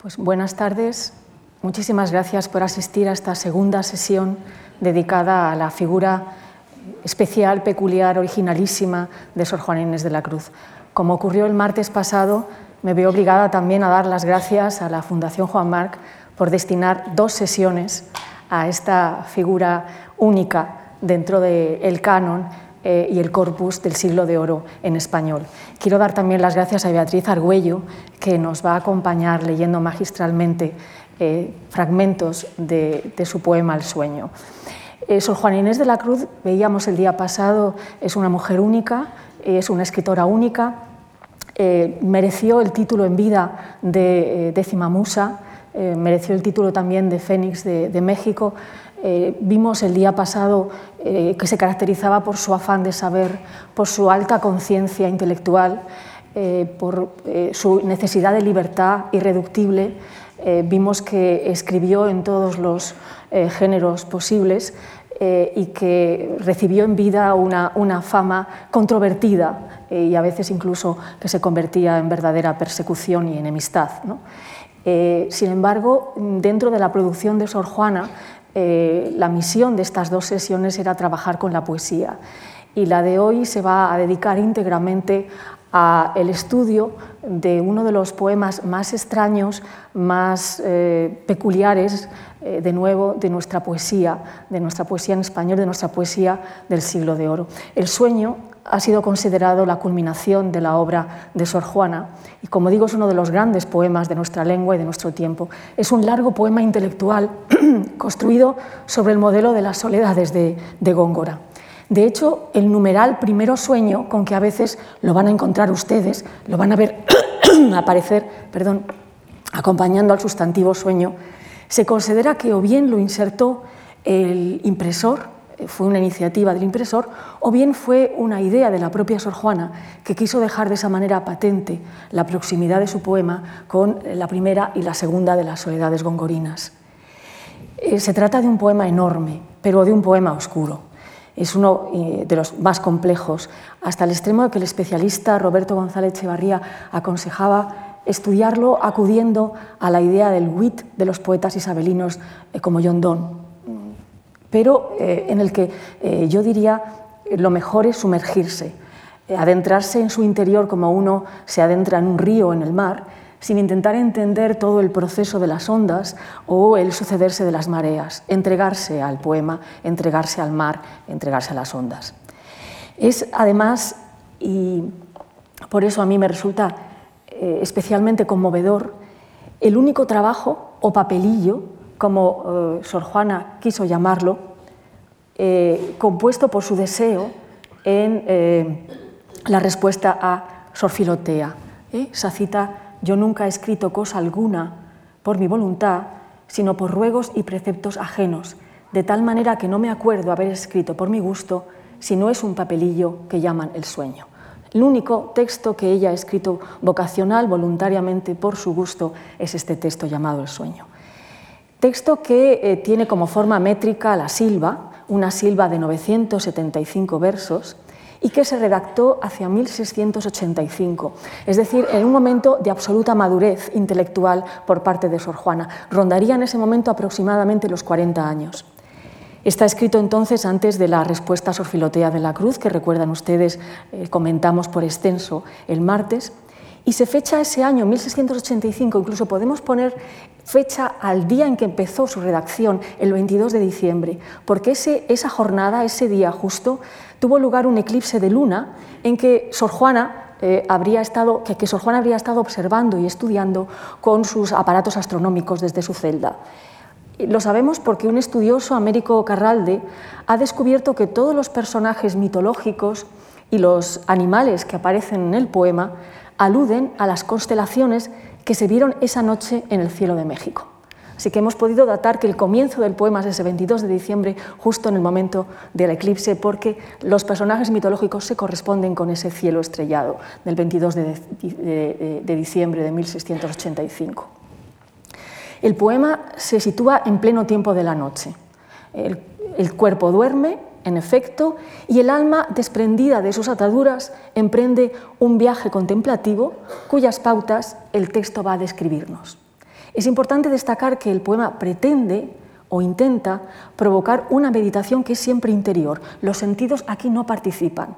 Pues buenas tardes. Muchísimas gracias por asistir a esta segunda sesión dedicada a la figura especial, peculiar, originalísima de Sor Juana Inés de la Cruz. Como ocurrió el martes pasado, me veo obligada también a dar las gracias a la Fundación Juan Marc por destinar dos sesiones a esta figura única dentro del canon eh, y el corpus del siglo de oro en español. Quiero dar también las gracias a Beatriz Argüello, que nos va a acompañar leyendo magistralmente eh, fragmentos de, su poema El sueño. Eh, Sor Inés de la Cruz, veíamos el día pasado, es una mujer única, es una escritora única, mereció el título en vida de décima musa, mereció el título también de Fénix de México, eh, vimos el día pasado eh, que se caracterizaba por su afán de saber, por su alta conciencia intelectual, eh, por su necesidad de libertad irreductible. vimos que escribió en todos los géneros posibles y que recibió en vida una, una fama controvertida y a veces incluso que se convertía en verdadera persecución y enemistad. sin embargo, dentro de la producción de Sor Juana eh, la misión de estas dos sesiones era trabajar con la poesía y la de hoy se va a dedicar íntegramente al estudio de uno de los poemas más extraños, más eh, peculiares, eh, de nuevo, de nuestra poesía, de nuestra poesía en español, de nuestra poesía del siglo de oro. El sueño ha sido considerado la culminación de la obra de Sor Juana y, como digo, es uno de los grandes poemas de nuestra lengua y de nuestro tiempo. Es un largo poema intelectual construido sobre el modelo de las soledades de, Góngora. De hecho, el numeral primero sueño, con que a veces lo van a encontrar ustedes, lo van a ver aparecer, perdón, acompañando al sustantivo sueño, se considera que o bien lo insertó el impresor fue una iniciativa del impresor, o bien fue una idea de la propia Sor Juana, que quiso dejar de esa manera patente la proximidad de su poema con la primera y la segunda de las soledades gongorinas. Eh, se trata de un poema enorme, pero de un poema oscuro. Es uno eh, de los más complejos, hasta el extremo de que el especialista Roberto González Echevarría aconsejaba estudiarlo acudiendo a la idea del wit de los poetas isabelinos eh, como John Donne pero eh, en el que eh, yo diría lo mejor es sumergirse, eh, adentrarse en su interior como uno se adentra en un río en el mar, sin intentar entender todo el proceso de las ondas o el sucederse de las mareas, entregarse al poema, entregarse al mar, entregarse a las ondas. Es además, y por eso a mí me resulta especialmente conmovedor, el único trabajo o papelillo como eh, Sor Juana quiso llamarlo, eh, compuesto por su deseo en eh, la respuesta a Sor Filotea. Esa cita, yo nunca he escrito cosa alguna por mi voluntad, sino por ruegos y preceptos ajenos, de tal manera que no me acuerdo haber escrito por mi gusto, si no es un papelillo que llaman el sueño. El único texto que ella ha escrito vocacional, voluntariamente, por su gusto, es este texto llamado El sueño. Texto que eh, tiene como forma métrica la silva, una silva de 975 versos, y que se redactó hacia 1685, es decir, en un momento de absoluta madurez intelectual por parte de Sor Juana. Rondaría en ese momento aproximadamente los 40 años. Está escrito entonces antes de la respuesta a Sor Filotea de la Cruz, que recuerdan ustedes, eh, comentamos por extenso el martes, y se fecha ese año, 1685, incluso podemos poner fecha al día en que empezó su redacción, el 22 de diciembre, porque ese, esa jornada, ese día justo, tuvo lugar un eclipse de luna en que Sor Juana eh, habría estado, que, que Sor Juana habría estado observando y estudiando con sus aparatos astronómicos desde su celda. Lo sabemos porque un estudioso, Américo Carralde, ha descubierto que todos los personajes mitológicos y los animales que aparecen en el poema aluden a las constelaciones que se vieron esa noche en el cielo de México. Así que hemos podido datar que el comienzo del poema es ese 22 de diciembre, justo en el momento del eclipse, porque los personajes mitológicos se corresponden con ese cielo estrellado del 22 de, diciembre de 1685. El poema se sitúa en pleno tiempo de la noche. el cuerpo duerme, en efecto, y el alma, desprendida de sus ataduras, emprende un viaje contemplativo cuyas pautas el texto va a describirnos. Es importante destacar que el poema pretende o intenta provocar una meditación que es siempre interior. Los sentidos aquí no participan.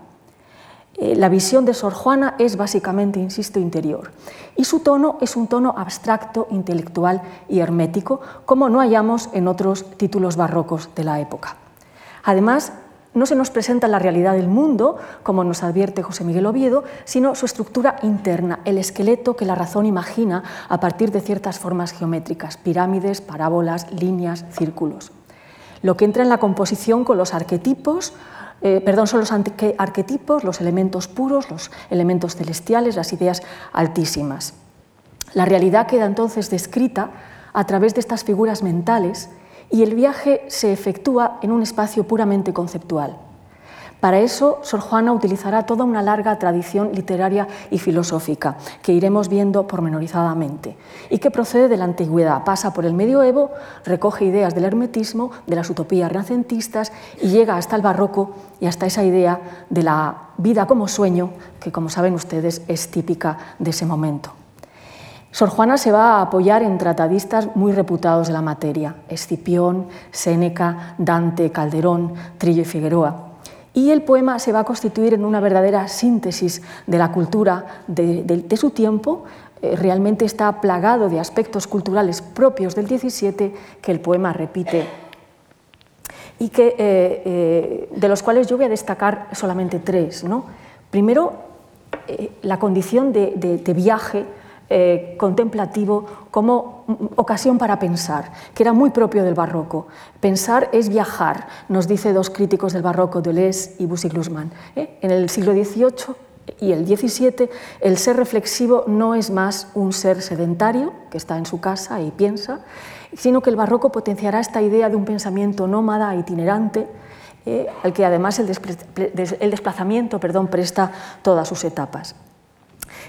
Eh, la visión de Sor Juana es básicamente, insisto, interior. Y su tono es un tono abstracto, intelectual y hermético, como no hallamos en otros títulos barrocos de la época. Además, no se nos presenta la realidad del mundo, como nos advierte José Miguel Oviedo, sino su estructura interna, el esqueleto que la razón imagina a partir de ciertas formas geométricas, pirámides, parábolas, líneas, círculos. Lo que entra en la composición con los arquetipos, eh, perdón, son los arquetipos, los elementos puros, los elementos celestiales, las ideas altísimas. La realidad queda entonces descrita a través de estas figuras mentales y el viaje se efectúa en un espacio puramente conceptual. Para eso, Sor Juana utilizará toda una larga tradición literaria y filosófica, que iremos viendo pormenorizadamente, y que procede de la antigüedad, pasa por el medioevo, recoge ideas del hermetismo, de las utopías renacentistas y llega hasta el barroco y hasta esa idea de la vida como sueño, que como saben ustedes es típica de ese momento. Sor Juana se va a apoyar en tratadistas muy reputados de la materia, Escipión, Séneca, Dante, Calderón, Trillo y Figueroa. Y el poema se va a constituir en una verdadera síntesis de la cultura de, su tiempo. Eh, realmente está plagado de aspectos culturales propios del XVII que el poema repite y que, eh, eh, de los cuales yo voy a destacar solamente tres. ¿no? Primero, la condición de viaje eh, contemplativo como ocasión para pensar, que era muy propio del barroco. Pensar es viajar, nos dice dos críticos del barroco, Deleuze y Bussi-Glusman. ¿eh? En el siglo XVIII y el XVII, el ser reflexivo no es más un ser sedentario que está en su casa y piensa, sino que el barroco potenciará esta idea de un pensamiento nómada, itinerante, eh, al que además el, desplazamiento perdón, presta todas sus etapas.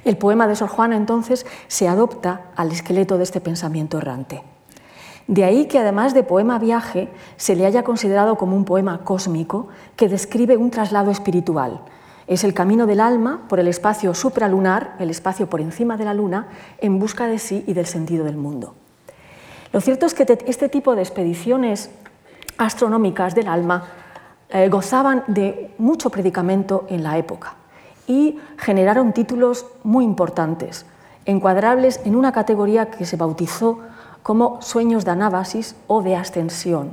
El poema de Sor Juana entonces se adopta al esqueleto de este pensamiento errante. De ahí que además de poema viaje se le haya considerado como un poema cósmico que describe un traslado espiritual. Es el camino del alma por el espacio supralunar, el espacio por encima de la luna, en busca de sí y del sentido del mundo. Lo cierto es que este tipo de expediciones astronómicas del alma eh, gozaban de mucho predicamento en la época y generaron títulos muy importantes, encuadrables en una categoría que se bautizó como sueños de anábasis o de ascensión.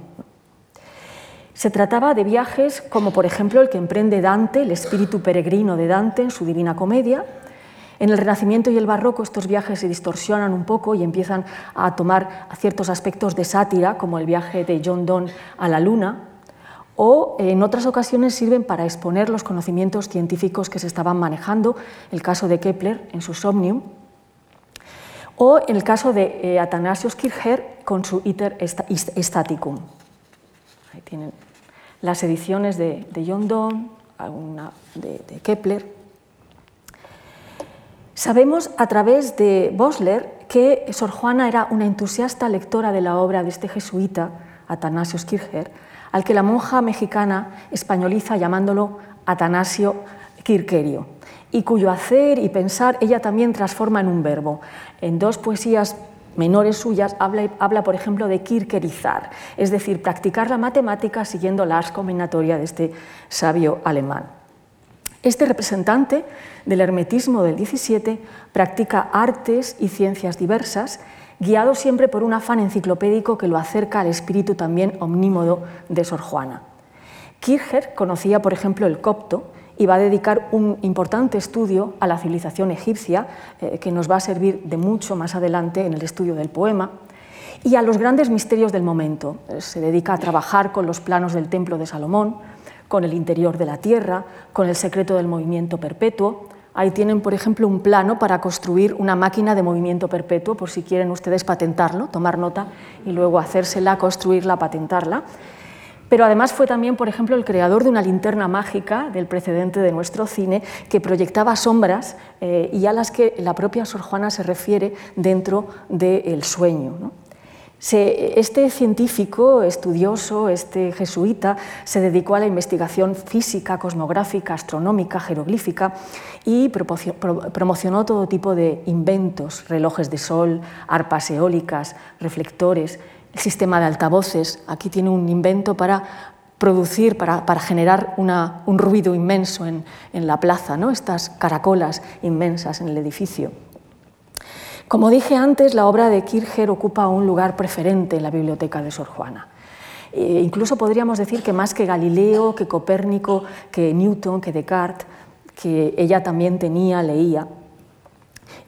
Se trataba de viajes como por ejemplo el que emprende Dante, el espíritu peregrino de Dante en su Divina Comedia. En el Renacimiento y el Barroco estos viajes se distorsionan un poco y empiezan a tomar ciertos aspectos de sátira, como el viaje de John Donne a la Luna, o en otras ocasiones sirven para exponer los conocimientos científicos que se estaban manejando, el caso de Kepler en su Somnium, o el caso de eh, Athanasius Kircher con su Iter Staticum. Ahí tienen las ediciones de, John Donne, alguna de, de Kepler. Sabemos a través de Bosler que Sor Juana era una entusiasta lectora de la obra de este jesuita, Athanasius Kircher, al que la monja mexicana españoliza llamándolo Atanasio Quirquerio, y cuyo hacer y pensar ella también transforma en un verbo. En dos poesías menores suyas habla, habla, por ejemplo, de quirquerizar, es decir, practicar la matemática siguiendo la combinatoria de este sabio alemán. Este representante del hermetismo del XVII practica artes y ciencias diversas guiado siempre por un afán enciclopédico que lo acerca al espíritu también omnímodo de Sor Juana. Kircher conocía, por ejemplo, el copto y va a dedicar un importante estudio a la civilización egipcia, eh, que nos va a servir de mucho más adelante en el estudio del poema, y a los grandes misterios del momento. Se dedica a trabajar con los planos del templo de Salomón, con el interior de la tierra, con el secreto del movimiento perpetuo, Ahí tienen, por ejemplo, un plano para construir una máquina de movimiento perpetuo, por si quieren ustedes patentarlo, tomar nota y luego hacérsela, construirla, patentarla. Pero además fue también, por ejemplo, el creador de una linterna mágica del precedente de nuestro cine que proyectaba sombras eh, y a las que la propia Sor Juana se refiere dentro del sueño. Este científico, estudioso, este jesuita, se dedicó a la investigación física, cosmográfica, astronómica, jeroglífica y promocionó todo tipo de inventos, relojes de sol, arpas eólicas, reflectores, el sistema de altavoces. Aquí tiene un invento para producir, para, generar un ruido inmenso en, la plaza, ¿no? estas caracolas inmensas en el edificio. Como dije antes, la obra de Kircher ocupa un lugar preferente en la biblioteca de Sor Juana. E incluso podríamos decir que más que Galileo, que Copérnico, que Newton, que Descartes, que ella también tenía, leía.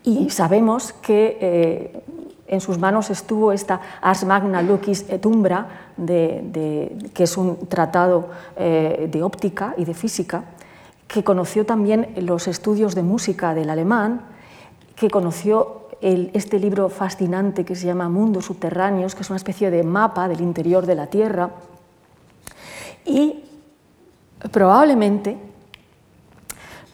Y sabemos que eh, en sus manos estuvo esta Ars Magna Lucis et Umbra, que es un tratado eh, de óptica y de física, que conoció también los estudios de música del alemán, que conoció este libro fascinante que se llama Mundos Subterráneos, que es una especie de mapa del interior de la Tierra, y probablemente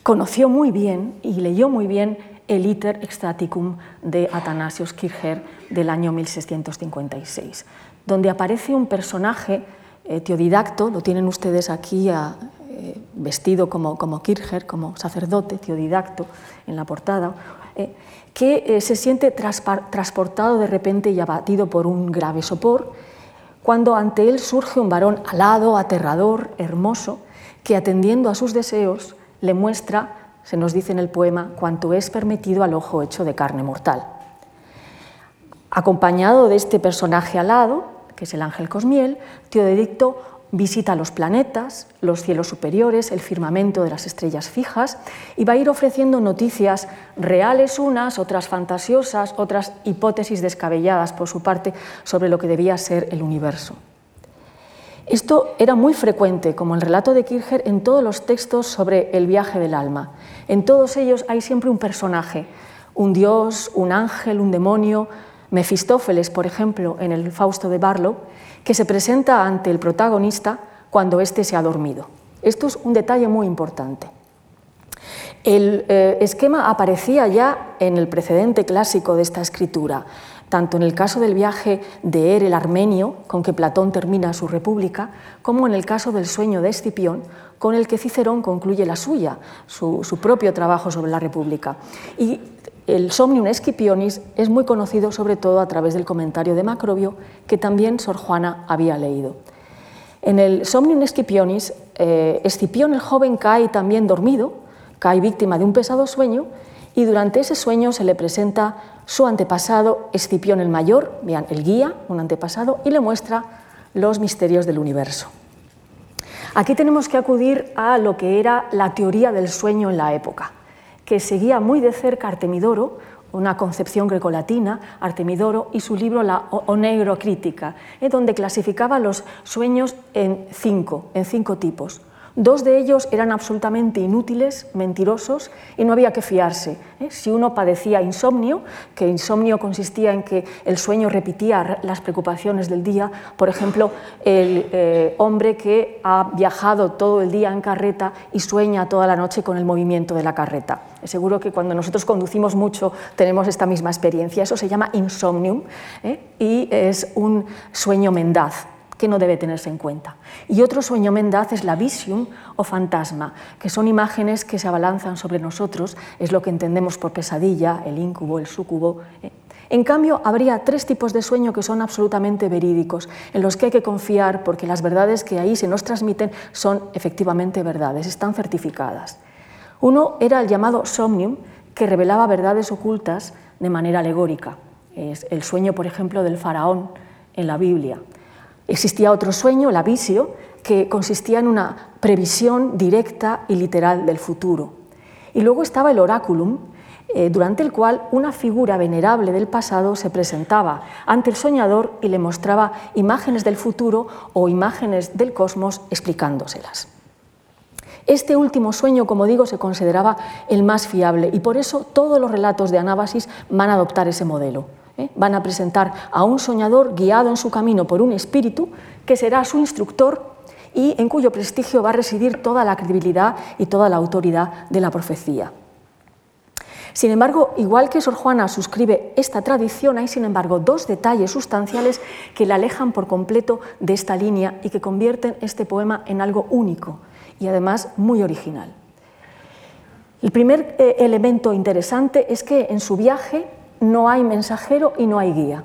conoció muy bien y leyó muy bien el Iter Extaticum de Athanasius Kircher del año 1656, donde aparece un personaje eh, teodidacto, lo tienen ustedes aquí eh, vestido como, como Kircher, como sacerdote, teodidacto, en la portada, eh, que eh, se siente transportado de repente y abatido por un grave sopor, cuando ante él surge un varón alado, aterrador, hermoso, que atendiendo a sus deseos le muestra, se nos dice en el poema, cuanto es permitido al ojo hecho de carne mortal. Acompañado de este personaje alado, que es el ángel Cosmiel, Teodedicto visita los planetas, los cielos superiores, el firmamento de las estrellas fijas y va a ir ofreciendo noticias reales unas, otras fantasiosas, otras hipótesis descabelladas por su parte sobre lo que debía ser el universo. Esto era muy frecuente, como el relato de Kircher, en todos los textos sobre el viaje del alma. En todos ellos hay siempre un personaje, un dios, un ángel, un demonio. Mefistófeles, por ejemplo, en el Fausto de Barlow, que se presenta ante el protagonista cuando éste se ha dormido. Esto es un detalle muy importante. El eh, esquema aparecía ya en el precedente clásico de esta escritura, tanto en el caso del viaje de Er el armenio, con que Platón termina su república, como en el caso del sueño de Escipión, con el que Cicerón concluye la suya, su, su propio trabajo sobre la república. Y el Somnium Escipionis es muy conocido sobre todo a través del comentario de Macrobio, que también Sor Juana había leído. En el Somnium Escipionis, eh, Escipión el joven cae también dormido, cae víctima de un pesado sueño, y durante ese sueño se le presenta su antepasado, Escipión el mayor, vean, el guía, un antepasado, y le muestra los misterios del universo. Aquí tenemos que acudir a lo que era la teoría del sueño en la época que seguía muy de cerca Artemidoro, una concepción grecolatina, Artemidoro, y su libro La Onegrocrítica, donde clasificaba los sueños en cinco, en cinco tipos. Dos de ellos eran absolutamente inútiles, mentirosos y no había que fiarse. ¿eh? Si uno padecía insomnio, que insomnio consistía en que el sueño repetía las preocupaciones del día, por ejemplo, el eh, hombre que ha viajado todo el día en carreta y sueña toda la noche con el movimiento de la carreta. Seguro que cuando nosotros conducimos mucho tenemos esta misma experiencia. Eso se llama insomnium ¿eh? y es un sueño mendaz que no debe tenerse en cuenta. Y otro sueño mendaz es la visión o fantasma, que son imágenes que se abalanzan sobre nosotros, es lo que entendemos por pesadilla, el incubo, el sucubo. ¿eh? En cambio, habría tres tipos de sueño que son absolutamente verídicos, en los que hay que confiar porque las verdades que ahí se nos transmiten son efectivamente verdades, están certificadas. Uno era el llamado somnium, que revelaba verdades ocultas de manera alegórica. Es el sueño, por ejemplo, del faraón en la Biblia. Existía otro sueño, la visio, que consistía en una previsión directa y literal del futuro. Y luego estaba el oráculum, eh, durante el cual una figura venerable del pasado se presentaba ante el soñador y le mostraba imágenes del futuro o imágenes del cosmos explicándoselas. Este último sueño, como digo, se consideraba el más fiable y por eso todos los relatos de Anábasis van a adoptar ese modelo. ¿eh? van a presentar a un soñador guiado en su camino por un espíritu que será su instructor y en cuyo prestigio va a residir toda la credibilidad y toda la autoridad de la profecía. Sin embargo, igual que Sor Juana suscribe esta tradición, hay sin embargo dos detalles sustanciales que la alejan por completo de esta línea y que convierten este poema en algo único y además muy original. El primer eh, elemento interesante es que en su viaje no hay mensajero y no hay guía.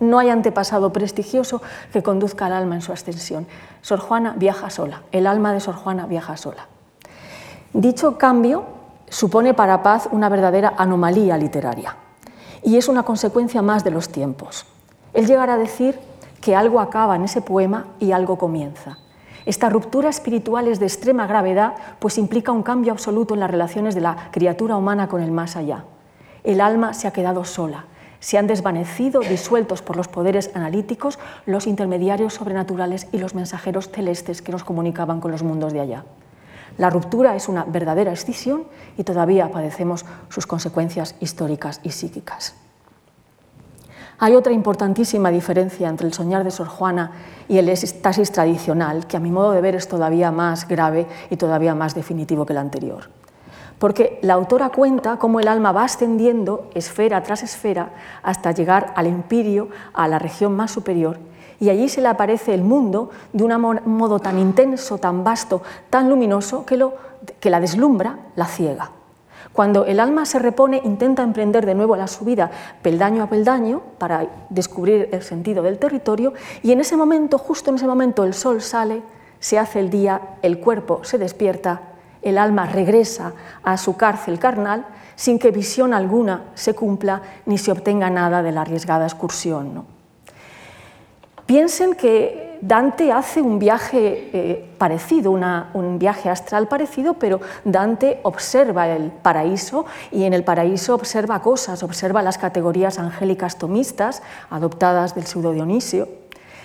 No hay antepasado prestigioso que conduzca al alma en su ascensión. Sor Juana viaja sola, el alma de Sor Juana viaja sola. Dicho cambio supone para Paz una verdadera anomalía literaria y es una consecuencia más de los tiempos. Él llegará a decir que algo acaba en ese poema y algo comienza. Esta ruptura espiritual es de extrema gravedad, pues implica un cambio absoluto en las relaciones de la criatura humana con el más allá. El alma se ha quedado sola, se han desvanecido, disueltos por los poderes analíticos, los intermediarios sobrenaturales y los mensajeros celestes que nos comunicaban con los mundos de allá. La ruptura es una verdadera escisión y todavía padecemos sus consecuencias históricas y psíquicas. Hay otra importantísima diferencia entre el soñar de Sor Juana y el estasis tradicional, que a mi modo de ver es todavía más grave y todavía más definitivo que el anterior porque la autora cuenta cómo el alma va ascendiendo esfera tras esfera hasta llegar al empirio, a la región más superior, y allí se le aparece el mundo de un modo tan intenso, tan vasto, tan luminoso, que, lo, que la deslumbra, la ciega. Cuando el alma se repone, intenta emprender de nuevo la subida peldaño a peldaño para descubrir el sentido del territorio y en ese momento, justo en ese momento, el sol sale, se hace el día, el cuerpo se despierta el alma regresa a su cárcel carnal sin que visión alguna se cumpla ni se obtenga nada de la arriesgada excursión. Piensen que Dante hace un viaje eh, parecido, un viaje astral parecido, pero Dante observa el paraíso y en el paraíso observa cosas, observa las categorías angélicas tomistas adoptadas del pseudo Dionisio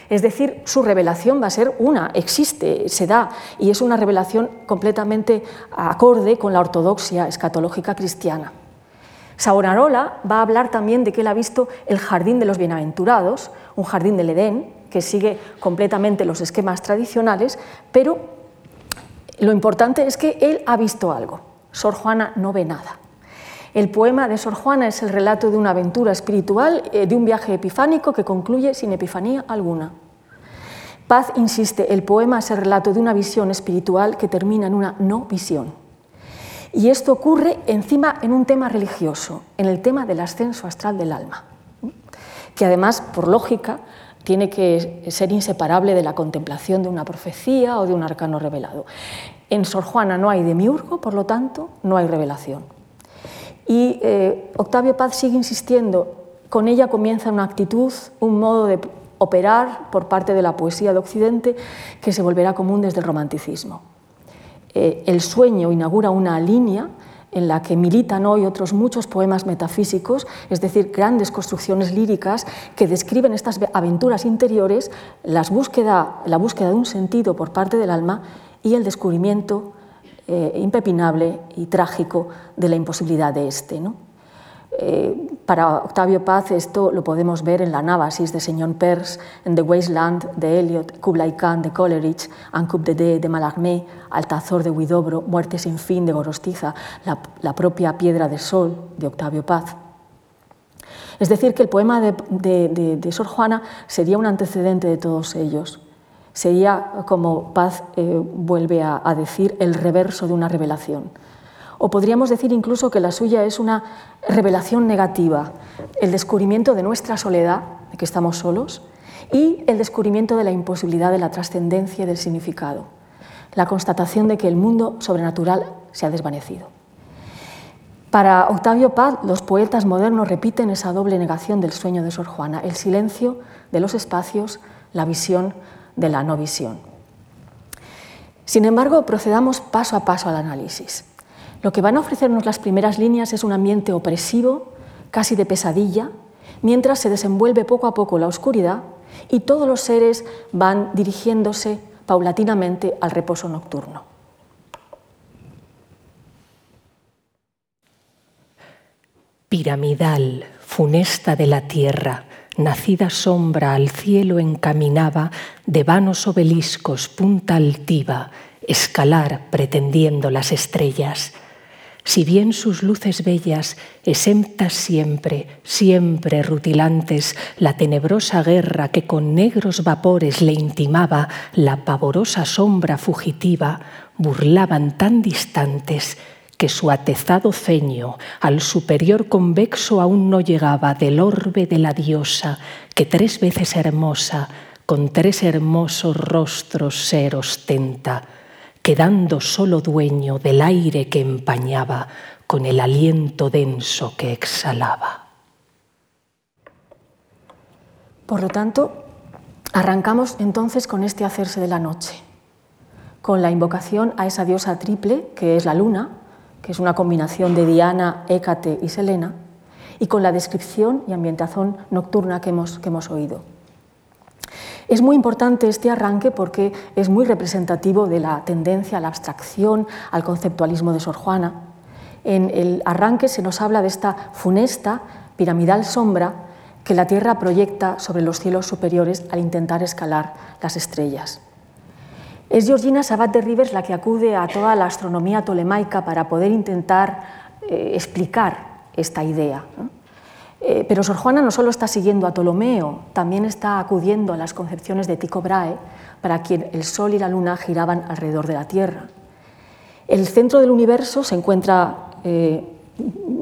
es decir, su revelación va a ser una, existe, se da, y es una revelación completamente acorde con la ortodoxia escatológica cristiana. Savonarola va a hablar también de que él ha visto el jardín de los bienaventurados, un jardín del Edén, que sigue completamente los esquemas tradicionales, pero lo importante es que él ha visto algo. Sor Juana no ve nada. El poema de Sor Juana es el relato de una aventura espiritual, eh, de un viaje epifánico que concluye sin epifanía alguna. Paz insiste, el poema es el relato de una visión espiritual que termina en una no visión. Y esto ocurre encima en un tema religioso, en el tema del ascenso astral del alma, que además, por lógica, tiene que ser inseparable de la contemplación de una profecía o de un arcano revelado. En Sor Juana no hay demiurgo, por lo tanto, no hay revelación. Y eh, Octavio Paz sigue insistiendo, con ella comienza una actitud, un modo de operar por parte de la poesía de Occidente que se volverá común desde el romanticismo. Eh, el sueño inaugura una línea en la que militan hoy otros muchos poemas metafísicos, es decir, grandes construcciones líricas que describen estas aventuras interiores, la búsqueda de un sentido por parte del alma y el descubrimiento eh, impepinable y trágico de la imposibilidad de este. Eh, para Octavio Paz esto lo podemos ver en la Nábasis de Señor Pers, en The Wasteland de Eliot, Kublai Khan de Coleridge, Un Coup de Dé de Mallarmé, Altazor de Huidobro, Muerte sin fin de Gorostiza, la, propia Piedra de Sol de Octavio Paz. Es decir, que el poema de Sor Juana sería un antecedente de todos ellos sería, como Paz eh, vuelve a, decir, el reverso de una revelación. O podríamos decir incluso que la suya es una revelación negativa, el descubrimiento de nuestra soledad, de que estamos solos, y el descubrimiento de la imposibilidad de la trascendencia y del significado, la constatación de que el mundo sobrenatural se ha desvanecido. Para Octavio Paz, los poetas modernos repiten esa doble negación del sueño de Sor Juana, el silencio de los espacios, la visión de la no visión. Sin embargo, procedamos paso a paso al análisis. Lo que van a ofrecernos las primeras líneas es un ambiente opresivo, casi de pesadilla, mientras se desenvuelve poco a poco la oscuridad y todos los seres van dirigiéndose paulatinamente al reposo nocturno. Piramidal, funesta de la tierra, nacida sombra al cielo encaminaba de vanos obeliscos punta altiva, escalar pretendiendo las estrellas. Si bien sus luces bellas, exemptas siempre, siempre rutilantes, la tenebrosa guerra que con negros vapores le intimaba, la pavorosa sombra fugitiva, burlaban tan distantes que su atezado ceño al superior convexo aún no llegaba del orbe de la diosa, que tres veces hermosa, con tres hermosos rostros ser ostenta, quedando solo dueño del aire que empañaba con el aliento denso que exhalaba. Por lo tanto, arrancamos entonces con este hacerse de la noche, con la invocación a esa diosa triple que es la luna, que es una combinación de Diana, Hécate y Selena, y con la descripción y ambientación nocturna que hemos, oído. Es muy importante este arranque porque es muy representativo de la tendencia a la abstracción, al conceptualismo de Sor Juana. En el arranque se nos habla de esta funesta, piramidal sombra que la Tierra proyecta sobre los cielos superiores al intentar escalar las estrellas. Es Georgina Sabat de Rivers la que acude a toda la astronomía tolemaica para poder intentar eh, explicar esta idea. Eh, pero Sor Juana no solo está siguiendo a Ptolomeo, también está acudiendo a las concepciones de Tycho Brahe, para quien el Sol y la Luna giraban alrededor de la Tierra. El centro del universo se encuentra eh,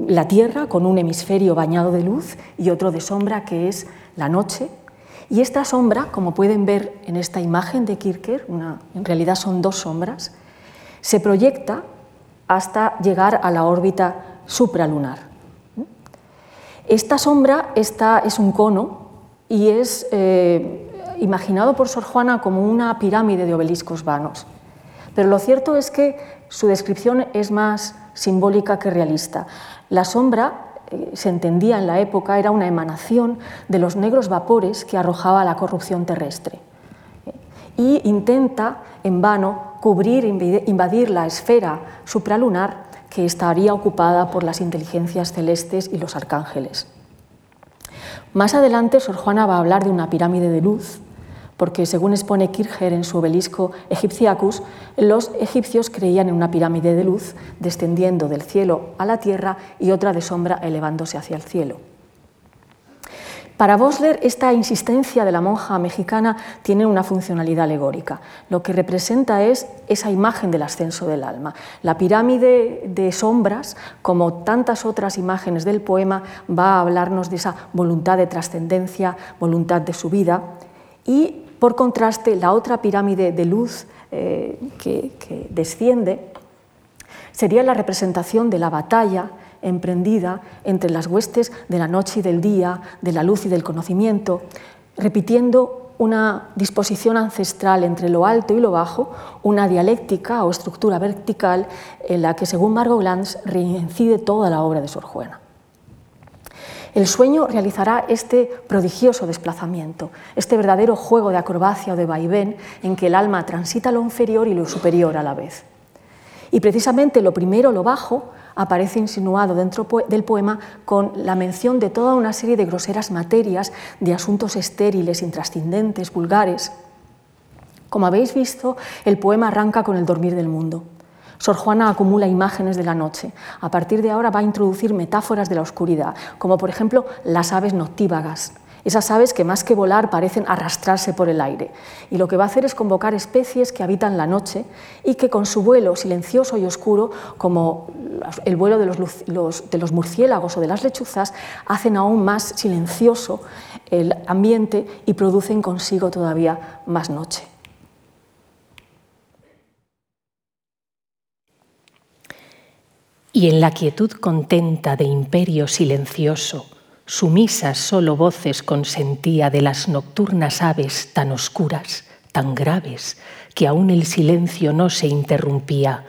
la Tierra con un hemisferio bañado de luz y otro de sombra que es la noche. Y esta sombra, como pueden ver en esta imagen de Kircher, en realidad son dos sombras, se proyecta hasta llegar a la órbita supralunar. Esta sombra es un cono y es eh, imaginado por Sor Juana como una pirámide de obeliscos vanos. Pero lo cierto es que su descripción es más simbólica que realista. La sombra, eh, se entendía en la época, era una emanación de los negros vapores que arrojaba la corrupción terrestre. Y intenta, en vano, cubrir, invadir la esfera supralunar que estaría ocupada por las inteligencias celestes y los arcángeles. Más adelante, Sor Juana va a hablar de una pirámide de luz, porque según expone Kircher en su obelisco Egyptiacus, los egipcios creían en una pirámide de luz descendiendo del cielo a la tierra y otra de sombra elevándose hacia el cielo. Para Bosler, esta insistencia de la monja mexicana tiene una funcionalidad alegórica. Lo que representa es esa imagen del ascenso del alma. La pirámide de sombras, como tantas otras imágenes del poema, va a hablarnos de esa voluntad de trascendencia, voluntad de subida. Y, por contraste, la otra pirámide de luz eh, que desciende sería la representación de la batalla emprendida entre las huestes de la noche y del día, de la luz y del conocimiento, repitiendo una disposición ancestral entre lo alto y lo bajo, una dialéctica o estructura vertical en la que, según Margot Glantz, reincide toda la obra de Sor Juana. El sueño realizará este prodigioso desplazamiento, este verdadero juego de acrobacia o de vaivén en que el alma transita lo inferior y lo superior a la vez. Y precisamente lo primero, lo bajo, aparece insinuado dentro del poema con la mención de toda una serie de groseras materias, de asuntos estériles, intrascendentes, vulgares. Como habéis visto, el poema arranca con el dormir del mundo. Sor Juana acumula imágenes de la noche. A partir de ahora va a introducir metáforas de la oscuridad, como por ejemplo las aves noctívagas, esas aves que más que volar parecen arrastrarse por el aire. Y lo que va a hacer es convocar especies que habitan la noche y que con su vuelo silencioso y oscuro, como el vuelo de los, murciélagos o de las lechuzas, hacen aún más silencioso el ambiente y producen consigo todavía más noche. Y en la quietud contenta de imperio silencioso, Sumisas solo voces consentía de las nocturnas aves tan oscuras, tan graves, que aún el silencio no se interrumpía.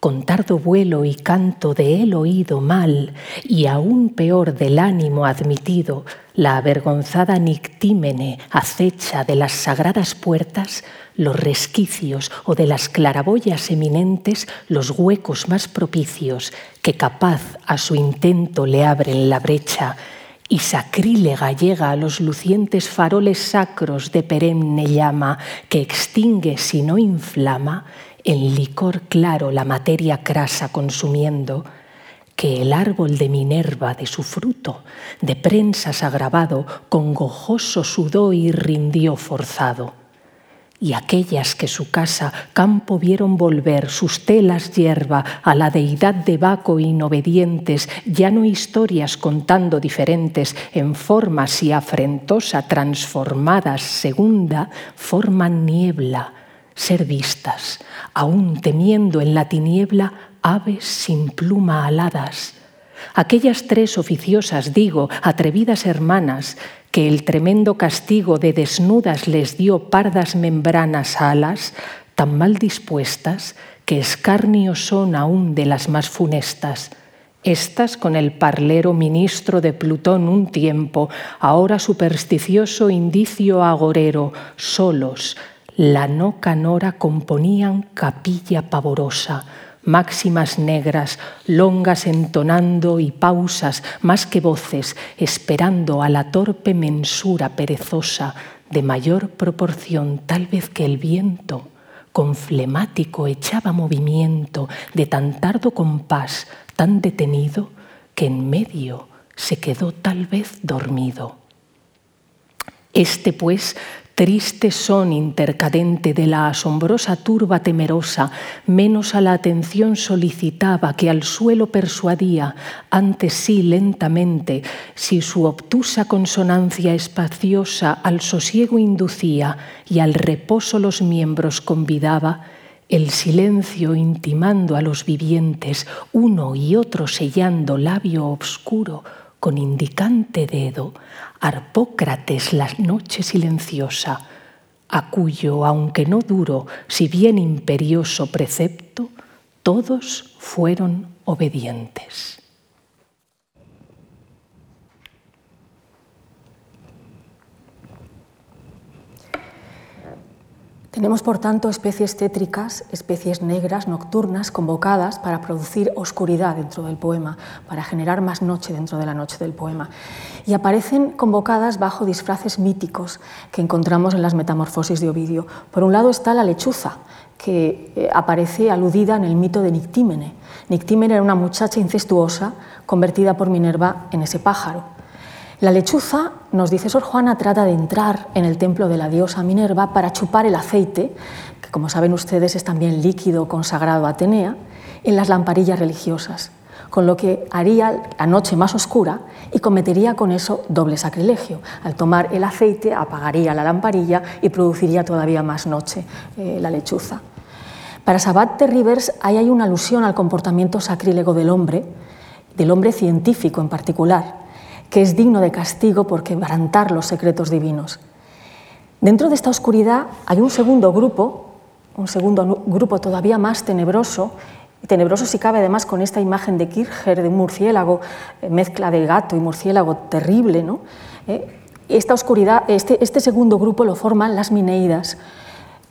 Con tardo vuelo y canto de él oído mal, y aún peor del ánimo admitido, la avergonzada nictímene acecha de las sagradas puertas los resquicios o de las claraboyas eminentes los huecos más propicios que capaz a su intento le abren la brecha y sacrílega llega a los lucientes faroles sacros de perenne llama que extingue si no inflama en licor claro la materia crasa consumiendo, que el árbol de Minerva de su fruto, de prensas agravado, con gojoso sudó y rindió forzado y aquellas que su casa campo vieron volver sus telas hierba a la deidad de Baco inobedientes, ya no historias contando diferentes en formas y afrentosa transformadas segunda, forman niebla, ser vistas, aún temiendo en la tiniebla aves sin pluma aladas. Aquellas tres oficiosas, digo, atrevidas hermanas, que el tremendo castigo de desnudas les dio pardas membranas alas, tan mal dispuestas que escarnio son aún de las más funestas. Estas con el parlero ministro de Plutón un tiempo, ahora supersticioso indicio agorero, solos, la no canora componían capilla pavorosa, máximas negras, longas entonando y pausas más que voces, esperando a la torpe mensura perezosa de mayor proporción tal vez que el viento, con flemático echaba movimiento de tan tardo compás, tan detenido, que en medio se quedó tal vez dormido. Este, pues, Triste son intercadente de la asombrosa turba temerosa, menos a la atención solicitaba que al suelo persuadía, ante sí lentamente, si su obtusa consonancia espaciosa al sosiego inducía y al reposo los miembros convidaba, el silencio intimando a los vivientes, uno y otro sellando labio obscuro, con indicante dedo, Arpócrates la noche silenciosa, a cuyo, aunque no duro, si bien imperioso precepto, todos fueron obedientes. Tenemos, por tanto, especies tétricas, especies negras, nocturnas, convocadas para producir oscuridad dentro del poema, para generar más noche dentro de la noche del poema. Y aparecen convocadas bajo disfraces míticos que encontramos en las metamorfosis de Ovidio. Por un lado está la lechuza, que eh, aparece aludida en el mito de Nictímene. Nictímene era una muchacha incestuosa convertida por Minerva en ese pájaro. La lechuza, nos dice Sor Juana, trata de entrar en el templo de la diosa Minerva para chupar el aceite, que como saben ustedes es también líquido consagrado a Atenea, en las lamparillas religiosas, con lo que haría la noche más oscura y cometería con eso doble sacrilegio. Al tomar el aceite apagaría la lamparilla y produciría todavía más noche eh, la lechuza. Para Sabat de Rivers hay una alusión al comportamiento sacrílego del hombre, del hombre científico en particular, que es digno de castigo por quebrantar los secretos divinos. Dentro de esta oscuridad hay un segundo grupo, un segundo grupo todavía más tenebroso, tenebroso si cabe además con esta imagen de Kircher, de un murciélago, eh, mezcla de gato y murciélago terrible. ¿no? Eh, esta oscuridad, este, este segundo grupo lo forman las Mineidas,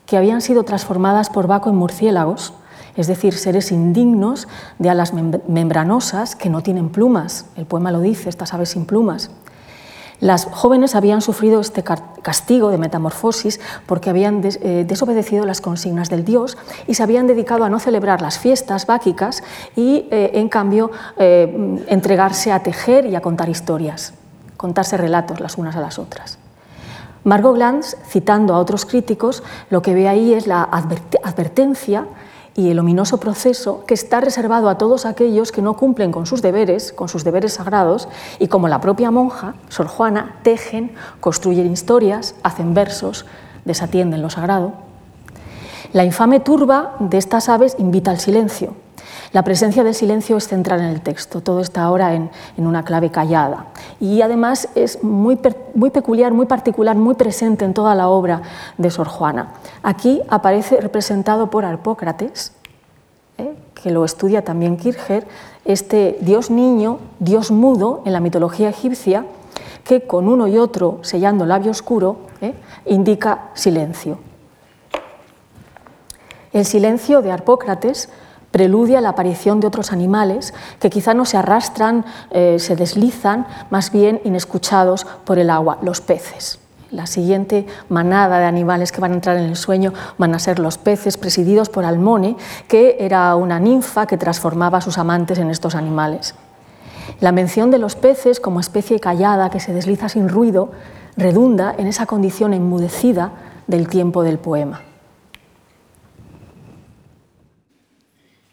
que habían sido transformadas por Baco en murciélagos, es decir, seres indignos de alas membranosas que no tienen plumas. El poema lo dice, estas aves sin plumas. Las jóvenes habían sufrido este castigo de metamorfosis porque habían eh, desobedecido las consignas del dios y se habían dedicado a no celebrar las fiestas báquicas y, eh, en cambio, eh, entregarse a tejer y a contar historias, contarse relatos las unas a las otras. Margot Glantz, citando a otros críticos, lo que ve ahí es la advertencia y el ominoso proceso que está reservado a todos aquellos que no cumplen con sus deberes, con sus deberes sagrados, y como la propia monja, Sor Juana, tejen, construyen historias, hacen versos, desatienden lo sagrado. La infame turba de estas aves invita al silencio, la presencia del silencio es central en el texto, todo está ahora en, una clave callada. Y además es muy, peculiar, muy particular, muy presente en toda la obra de Sor Juana. Aquí aparece representado por Arpócrates, ¿eh? que lo estudia también Kircher, este dios niño, dios mudo en la mitología egipcia, que con uno y otro sellando labio oscuro ¿eh? indica silencio. El silencio de Arpócrates preludia la aparición de otros animales que quizá no se arrastran, eh, se deslizan, más bien inescuchados por el agua, los peces. La siguiente manada de animales que van a entrar en el sueño van a ser los peces, presididos por Almone, que era una ninfa que transformaba a sus amantes en estos animales. La mención de los peces como especie callada que se desliza sin ruido redunda en esa condición enmudecida del tiempo del poema.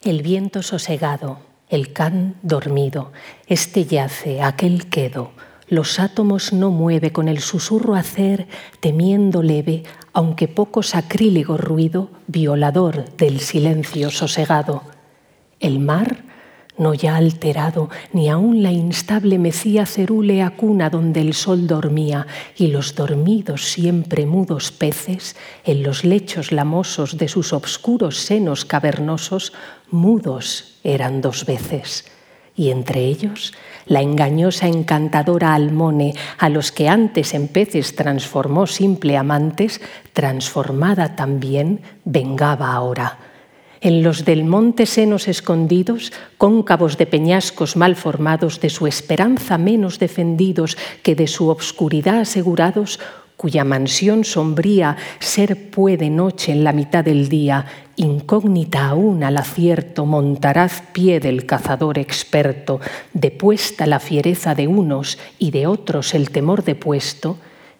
El viento sosegado, el can dormido, este yace, aquel quedo, los átomos no mueve con el susurro hacer, temiendo leve, aunque poco sacrílego ruido, violador del silencio sosegado. El mar no ya alterado, ni aún la instable mecía cerúlea cuna donde el sol dormía, y los dormidos siempre mudos peces, en los lechos lamosos de sus obscuros senos cavernosos, mudos eran dos veces. Y entre ellos la engañosa encantadora Almone, a los que antes en peces transformó simple amantes, transformada también, vengaba ahora en los del monte senos escondidos, cóncavos de peñascos mal formados, de su esperanza menos defendidos que de su obscuridad asegurados, cuya mansión sombría ser puede noche en la mitad del día, incógnita aún al acierto, montaraz pie del cazador experto, depuesta la fiereza de unos y de otros el temor depuesto,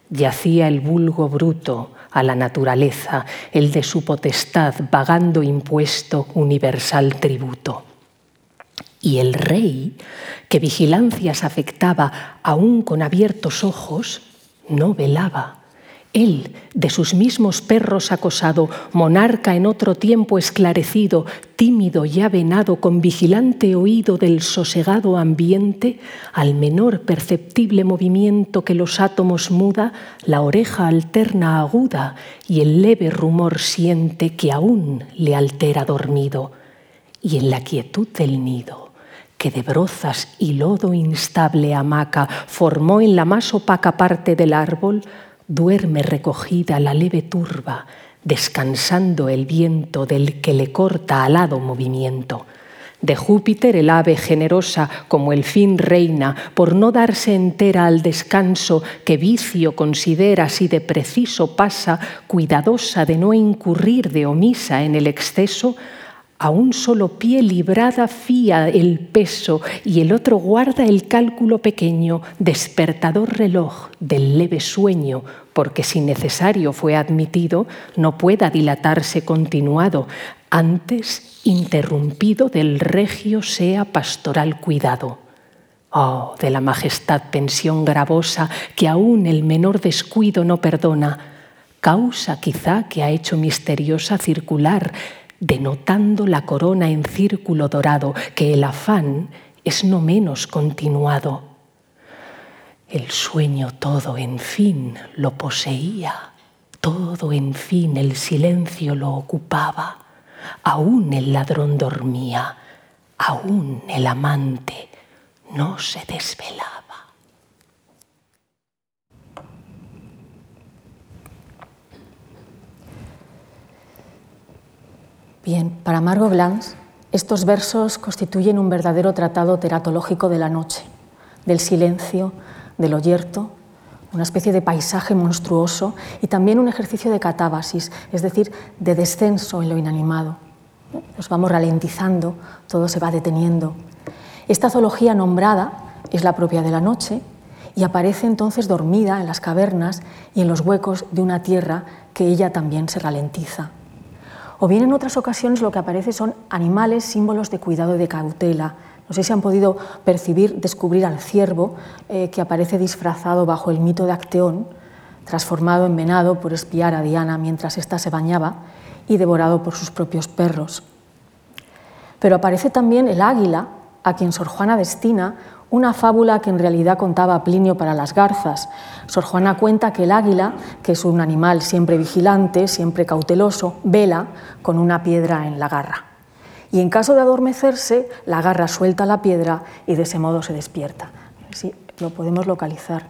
yacía el vulgo bruto, a la naturaleza, el de su potestad, vagando impuesto universal tributo. Y el rey, que vigilancias afectaba aún con abiertos ojos, no velaba él, de sus mismos perros acosado, monarca en otro tiempo esclarecido, tímido y avenado, con vigilante oído del sosegado ambiente, al menor perceptible movimiento que los átomos muda, la oreja alterna aguda y el leve rumor siente que aún le altera dormido. Y en la quietud del nido, que de brozas y lodo instable hamaca formó en la más opaca parte del árbol, duerme recogida la leve turba, descansando el viento del que le corta alado movimiento. De Júpiter el ave generosa como el fin reina, por no darse entera al descanso que vicio considera si de preciso pasa, cuidadosa de no incurrir de omisa en el exceso, a un solo pie librada fía el peso y el otro guarda el cálculo pequeño, despertador reloj del leve sueño, porque si necesario fue admitido, no pueda dilatarse continuado, antes interrumpido del regio sea pastoral cuidado. Oh, de la majestad pensión gravosa que aún el menor descuido no perdona, causa quizá que ha hecho misteriosa circular denotando la corona en círculo dorado, que el afán es no menos continuado. El sueño todo, en fin, lo poseía, todo, en fin, el silencio lo ocupaba, aún el ladrón dormía, aún el amante no se desvelaba. Bien, para Margot Blanche, estos versos constituyen un verdadero tratado teratológico de la noche, del silencio, del oyerto, una especie de paisaje monstruoso y también un ejercicio de catábasis, es decir, de descenso en lo inanimado. Nos vamos ralentizando, todo se va deteniendo. Esta zoología nombrada es la propia de la noche y aparece entonces dormida en las cavernas y en los huecos de una tierra que ella también se ralentiza. O bien en otras ocasiones lo que aparece son animales, símbolos de cuidado y de cautela. No sé si han podido percibir, descubrir al ciervo eh, que aparece disfrazado bajo el mito de Acteón, transformado en venado por espiar a Diana mientras ésta se bañaba y devorado por sus propios perros. Pero aparece también el águila, a quien Sor Juana destina una fábula que en realidad contaba Plinio para las garzas. Sor Juana cuenta que el águila, que es un animal siempre vigilante, siempre cauteloso, vela con una piedra en la garra. Y en caso de adormecerse, la garra suelta la piedra y de ese modo se despierta. Sí, lo podemos localizar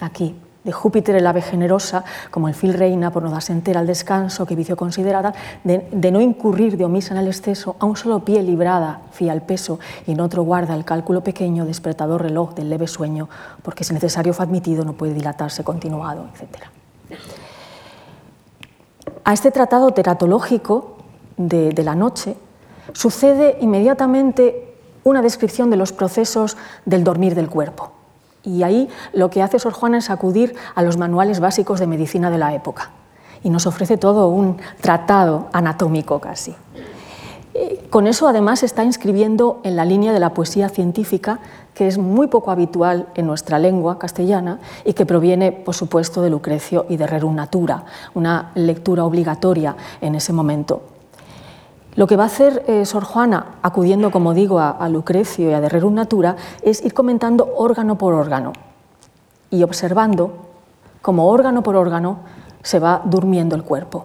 aquí. De Júpiter el ave generosa, como el fil reina por no darse entera al descanso, que vicio considerada, de, no incurrir de omisa en el exceso, a un solo pie librada, fía al peso, y en otro guarda el cálculo pequeño, despertador reloj del leve sueño, porque si necesario fue admitido no puede dilatarse continuado, etc. A este tratado teratológico de, de la noche sucede inmediatamente una descripción de los procesos del dormir del cuerpo. Y ahí lo que hace Sor Juana es acudir a los manuales básicos de medicina de la época y nos ofrece todo un tratado anatómico casi. Eh, con eso además está inscribiendo en la línea de la poesía científica, que es muy poco habitual en nuestra lengua castellana y que proviene, por supuesto, de Lucrecio y de Rerum Natura, una lectura obligatoria en ese momento. Lo que va a hacer eh, Sor Juana, acudiendo, como digo, a, Lucrecio y a De Rerum Natura, es ir comentando órgano por órgano y observando cómo órgano por órgano se va durmiendo el cuerpo.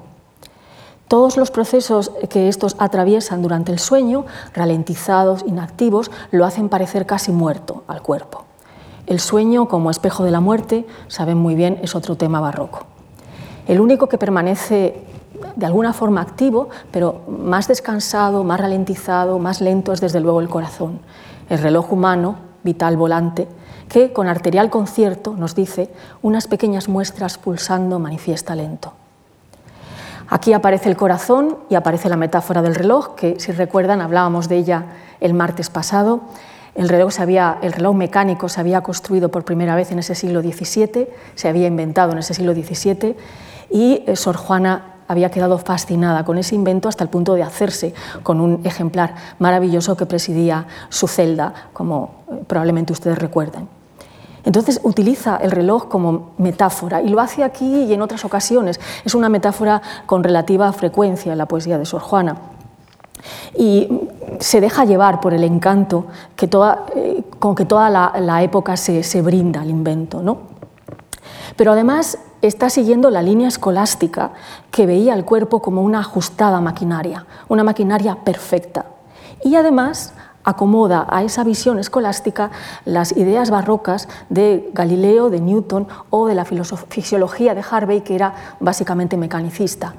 Todos los procesos que estos atraviesan durante el sueño, ralentizados, inactivos, lo hacen parecer casi muerto al cuerpo. El sueño como espejo de la muerte, saben muy bien, es otro tema barroco. El único que permanece de alguna forma activo, pero más descansado, más ralentizado, más lento es desde luego el corazón. El reloj humano, vital volante, que con arterial concierto, nos dice, unas pequeñas muestras pulsando manifiesta lento. Aquí aparece el corazón y aparece la metáfora del reloj, que si recuerdan hablábamos de ella el martes pasado. El reloj, el reloj mecánico se había construido por primera vez en ese siglo XVII, se había inventado en ese siglo XVII y eh, Sor Juana había quedado fascinada con ese invento hasta el punto de hacerse con un ejemplar maravilloso que presidía su celda, como eh, probablemente ustedes recuerden. Entonces utiliza el reloj como metáfora y lo hace aquí y en otras ocasiones. Es una metáfora con relativa frecuencia en la poesía de Sor Juana. Y se deja llevar por el encanto que toda, eh, con que toda la, época se, se, brinda al invento. ¿no? Pero además está siguiendo la línea escolástica que veía el cuerpo como una ajustada maquinaria, una maquinaria perfecta. Y además acomoda a esa visión escolástica las ideas barrocas de Galileo, de Newton o de la fisiología de Harvey, que era básicamente mecanicista.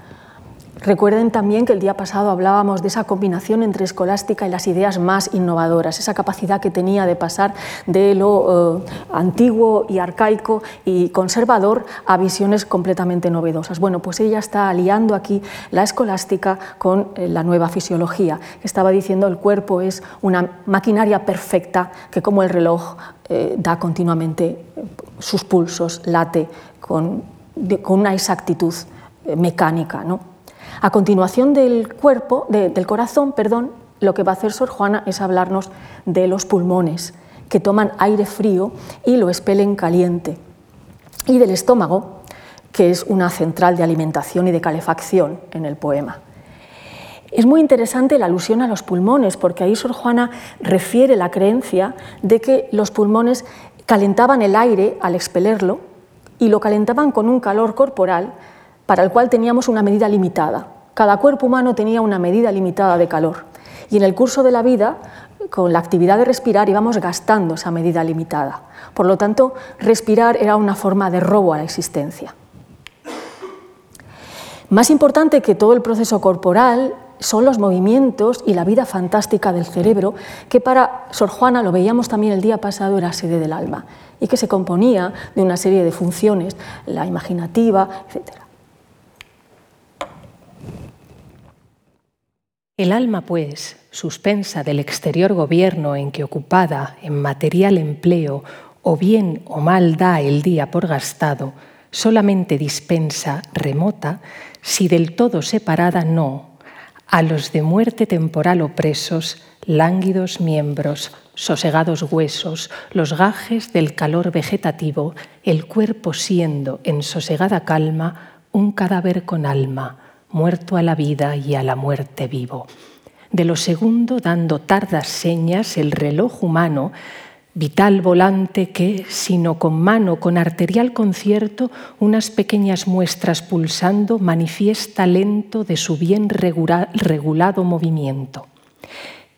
Recuerden también que el día pasado hablábamos de esa combinación entre escolástica y las ideas más innovadoras, esa capacidad que tenía de pasar de lo eh, antiguo y arcaico y conservador a visiones completamente novedosas. Bueno, pues ella está aliando aquí la escolástica con eh, la nueva fisiología. Estaba diciendo el cuerpo es una maquinaria perfecta que como el reloj eh, da continuamente sus pulsos, late con, con una exactitud mecánica. ¿no? A continuación del cuerpo, del corazón, perdón, lo que va a hacer Sor Juana es hablarnos de los pulmones, que toman aire frío y lo expelen caliente, y del estómago, que es una central de alimentación y de calefacción en el poema. Es muy interesante la alusión a los pulmones, porque ahí Sor Juana refiere la creencia de que los pulmones calentaban el aire al expelerlo y lo calentaban con un calor corporal para el cual teníamos una medida limitada. Cada cuerpo humano tenía una medida limitada de calor y en el curso de la vida, con la actividad de respirar, íbamos gastando esa medida limitada. Por lo tanto, respirar era una forma de robo a la existencia. Más importante que todo el proceso corporal son los movimientos y la vida fantástica del cerebro, que para Sor Juana, lo veíamos también el día pasado, era sede del alma y que se componía de una serie de funciones, la imaginativa, etc. El alma, pues, suspensa del exterior gobierno en que ocupada en material empleo o bien o mal da el día por gastado, solamente dispensa remota, si del todo separada no, a los de muerte temporal opresos, lánguidos miembros, sosegados huesos, los gajes del calor vegetativo, el cuerpo siendo en sosegada calma un cadáver con alma, muerto a la vida y a la muerte vivo. De lo segundo, dando tardas señas, el reloj humano, vital volante que, sino con mano, con arterial concierto, unas pequeñas muestras pulsando, manifiesta lento de su bien regulado movimiento.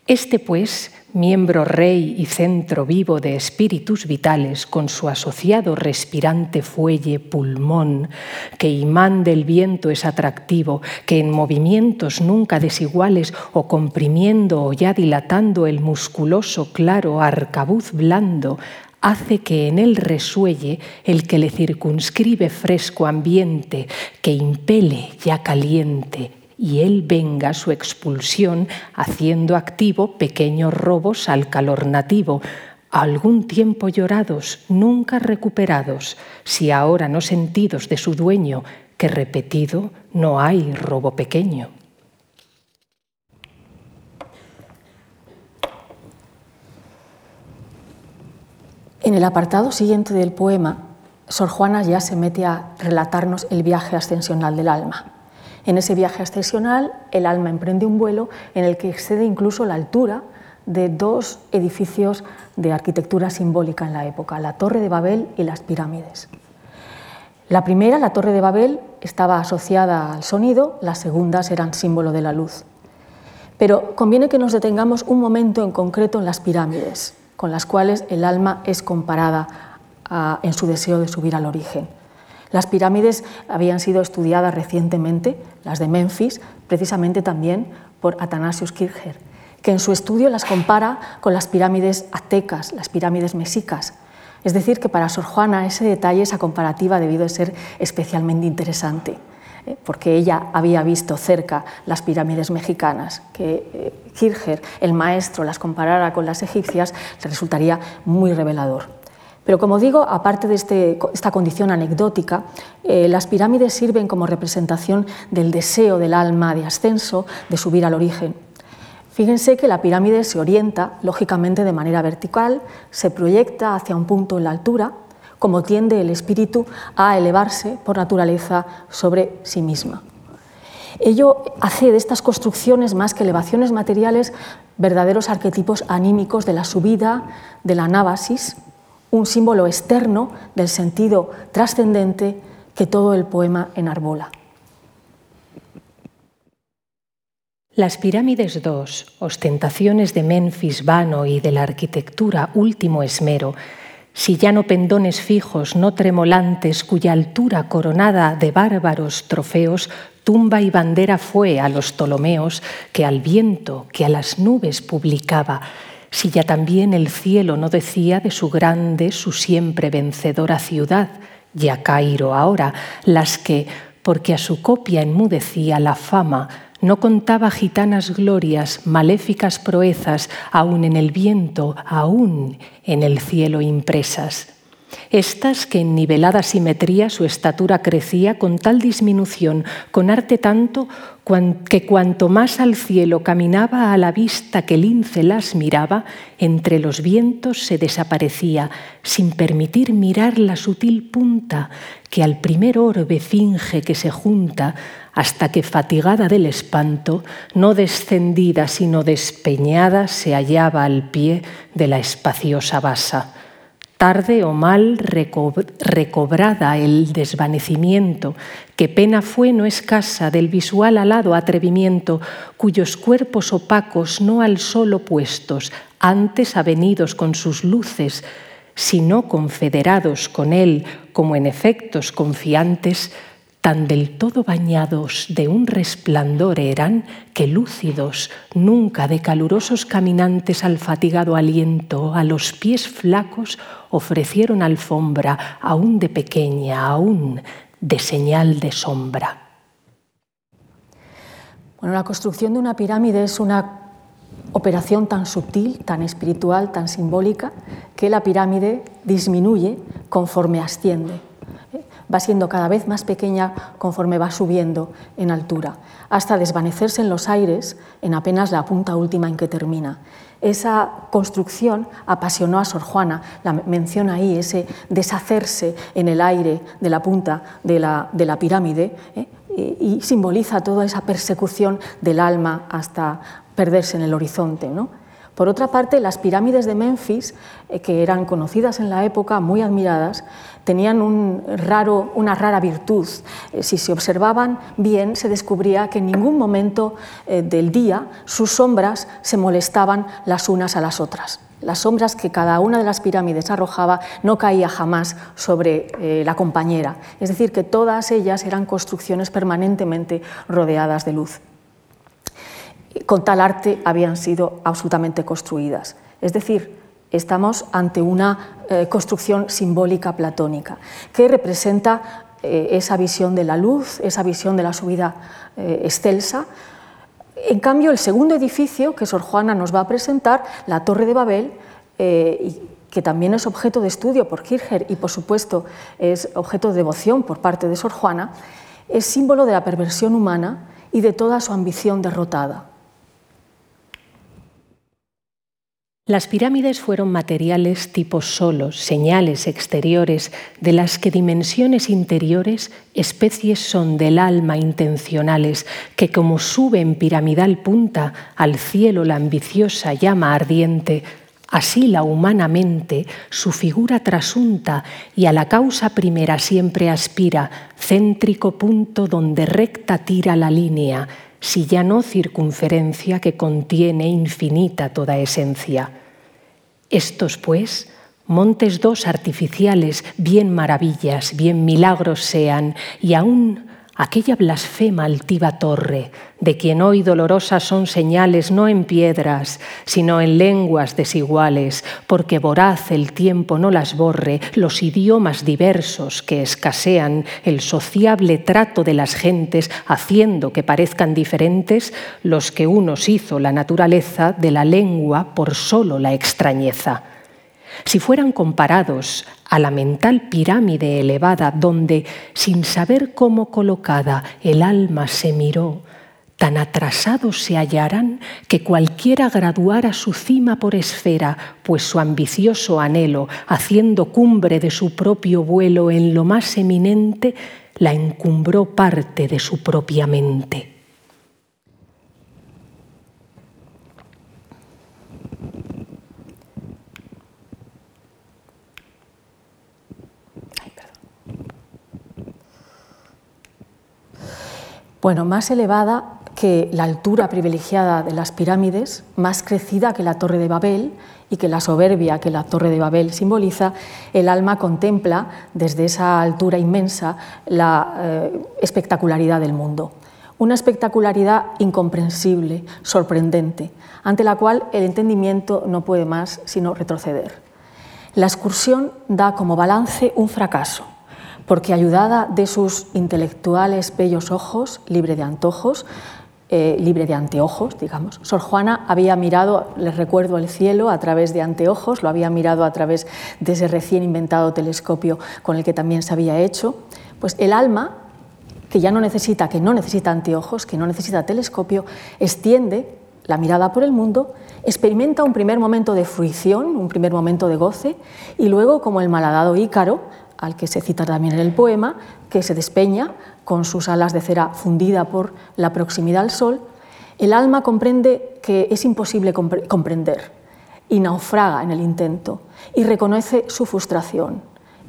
Este, pues, miembro rey y centro vivo de espíritus vitales, con su asociado respirante fuelle, pulmón, que imán del viento es atractivo, que en movimientos nunca desiguales o comprimiendo o ya dilatando el musculoso claro arcabuz blando, hace que en él resuelle el que le circunscribe fresco ambiente, que impele ya caliente y él venga su expulsión haciendo activo pequeños robos al calor nativo, algún tiempo llorados, nunca recuperados, si ahora no sentidos de su dueño, que repetido no hay robo pequeño. En el apartado siguiente del poema, Sor Juana ya se mete a relatarnos el viaje ascensional del alma. En ese viaje ascensional, el alma emprende un vuelo en el que excede incluso la altura de dos edificios de arquitectura simbólica en la época, la Torre de Babel y las pirámides. La primera, la Torre de Babel, estaba asociada al sonido, las segundas eran símbolo de la luz. Pero conviene que nos detengamos un momento en concreto en las pirámides, con las cuales el alma es comparada en su deseo de subir al origen. Las pirámides habían sido estudiadas recientemente, las de Memphis, precisamente también por Athanasius Kircher, que en su estudio las compara con las pirámides aztecas, las pirámides mexicas. Es decir, que para Sor Juana ese detalle, esa comparativa, debido de ser especialmente interesante, ¿eh? porque ella había visto cerca las pirámides mexicanas, que eh, Kircher, el maestro, las comparara con las egipcias, resultaría muy revelador. Pero como digo, aparte de este, esta condición anecdótica, eh, las pirámides sirven como representación del deseo del alma de ascenso, de subir al origen. Fíjense que la pirámide se orienta, lógicamente, de manera vertical, se proyecta hacia un punto en la altura, como tiende el espíritu a elevarse por naturaleza sobre sí misma. Ello hace de estas construcciones, más que elevaciones materiales, verdaderos arquetipos anímicos de la subida, de la anábasis, un símbolo externo del sentido trascendente que todo el poema enarbola. Las pirámides II, ostentaciones de Memphis vano y de la arquitectura último esmero, si ya no pendones fijos, no tremolantes, cuya altura coronada de bárbaros trofeos, tumba y bandera fue a los Ptolomeos, que al viento, que a las nubes publicaba, si ya también el cielo no decía de su grande, su siempre vencedora ciudad, ya Cairo ahora, las que, porque a su copia enmudecía la fama, no contaba gitanas glorias, maléficas proezas, aún en el viento, aún en el cielo impresas. Estas que en nivelada simetría su estatura crecía con tal disminución, con arte tanto, que cuanto más al cielo caminaba a la vista que lince las miraba, entre los vientos se desaparecía, sin permitir mirar la sutil punta que al primer orbe finge que se junta, hasta que fatigada del espanto, no descendida sino despeñada, se hallaba al pie de la espaciosa basa tarde o mal recobrada el desvanecimiento, que pena fue no escasa del visual alado atrevimiento, cuyos cuerpos opacos no al sol opuestos, antes avenidos con sus luces, sino confederados con él como en efectos confiantes, tan del todo bañados de un resplandor eran que lúcidos, nunca de calurosos caminantes al fatigado aliento, a los pies flacos ofrecieron alfombra, aún de pequeña, aún de señal de sombra. Bueno, la construcción de una pirámide es una operación tan sutil, tan espiritual, tan simbólica, que la pirámide disminuye conforme asciende va siendo cada vez más pequeña conforme va subiendo en altura, hasta desvanecerse en los aires en apenas la punta última en que termina. Esa construcción apasionó a Sor Juana, la menciona ahí, ese deshacerse en el aire de la punta de la, de la pirámide, ¿eh? y, simboliza toda esa persecución del alma hasta perderse en el horizonte. ¿no? Por otra parte, las pirámides de Memphis, eh, que eran conocidas en la época, muy admiradas, tenían una rara virtud. Eh, si se observaban bien, se descubría que en ningún momento eh, del día sus sombras se molestaban las unas a las otras. Las sombras que cada una de las pirámides arrojaba no caía jamás sobre eh, la compañera, es decir, que todas ellas eran construcciones permanentemente rodeadas de luz. Con tal arte habían sido absolutamente construidas. Es decir, estamos ante una eh, construcción simbólica platónica que representa eh, esa visión de la luz, esa visión de la subida excelsa, en cambio, el segundo edificio que Sor Juana nos va a presentar, la Torre de Babel, eh, que también es objeto de estudio por Kircher y, por supuesto, es objeto de devoción por parte de Sor Juana, es símbolo de la perversión humana y de toda su ambición derrotada. Las pirámides fueron materiales tipos solos, señales exteriores, de las que dimensiones interiores, especies son del alma intencionales, que como sube en piramidal punta al cielo la ambiciosa llama ardiente, así la humanamente su figura trasunta y a la causa primera siempre aspira, céntrico punto donde recta tira la línea, si ya no circunferencia que contiene infinita toda esencia. Estos, pues, montes dos artificiales, bien maravillas, bien milagros sean, y aún aquella blasfema altiva torre, de quien hoy dolorosas son señales no en piedras, sino en lenguas desiguales, porque voraz el tiempo no las borre, los idiomas diversos que escasean, el sociable trato de las gentes, haciendo que parezcan diferentes los que unos hizo la naturaleza de la lengua por solo la extrañeza si fueran comparados a la mental pirámide elevada donde, sin saber cómo colocada, el alma se miró, tan atrasados se hallarán que cualquiera graduara su cima por esfera, pues su ambicioso anhelo, haciendo cumbre de su propio vuelo en lo más eminente, la encumbró parte de su propia mente. Bueno, más elevada que la altura privilegiada de las pirámides, más crecida que la Torre de Babel y que la soberbia que la Torre de Babel simboliza, el alma contempla desde esa altura inmensa la eh, espectacularidad del mundo. Una espectacularidad incomprensible, sorprendente, ante la cual el entendimiento no puede más sino retroceder. La excursión da como balance un fracaso porque ayudada de sus intelectuales bellos ojos, libre de antojos, eh, libre de anteojos, digamos. Sor Juana había mirado, les recuerdo, el cielo a través de anteojos, lo había mirado a través de ese recién inventado telescopio con el que también se había hecho. Pues el alma, que ya no necesita, que no necesita anteojos, que no necesita telescopio, extiende la mirada por el mundo, experimenta un primer momento de fruición, un primer momento de goce, y luego, como el malhadado Ícaro, al que se cita también en el poema, que se despeña con sus alas de cera fundida por la proximidad al sol, el alma comprende que es imposible comprender y naufraga en el intento y reconoce su frustración.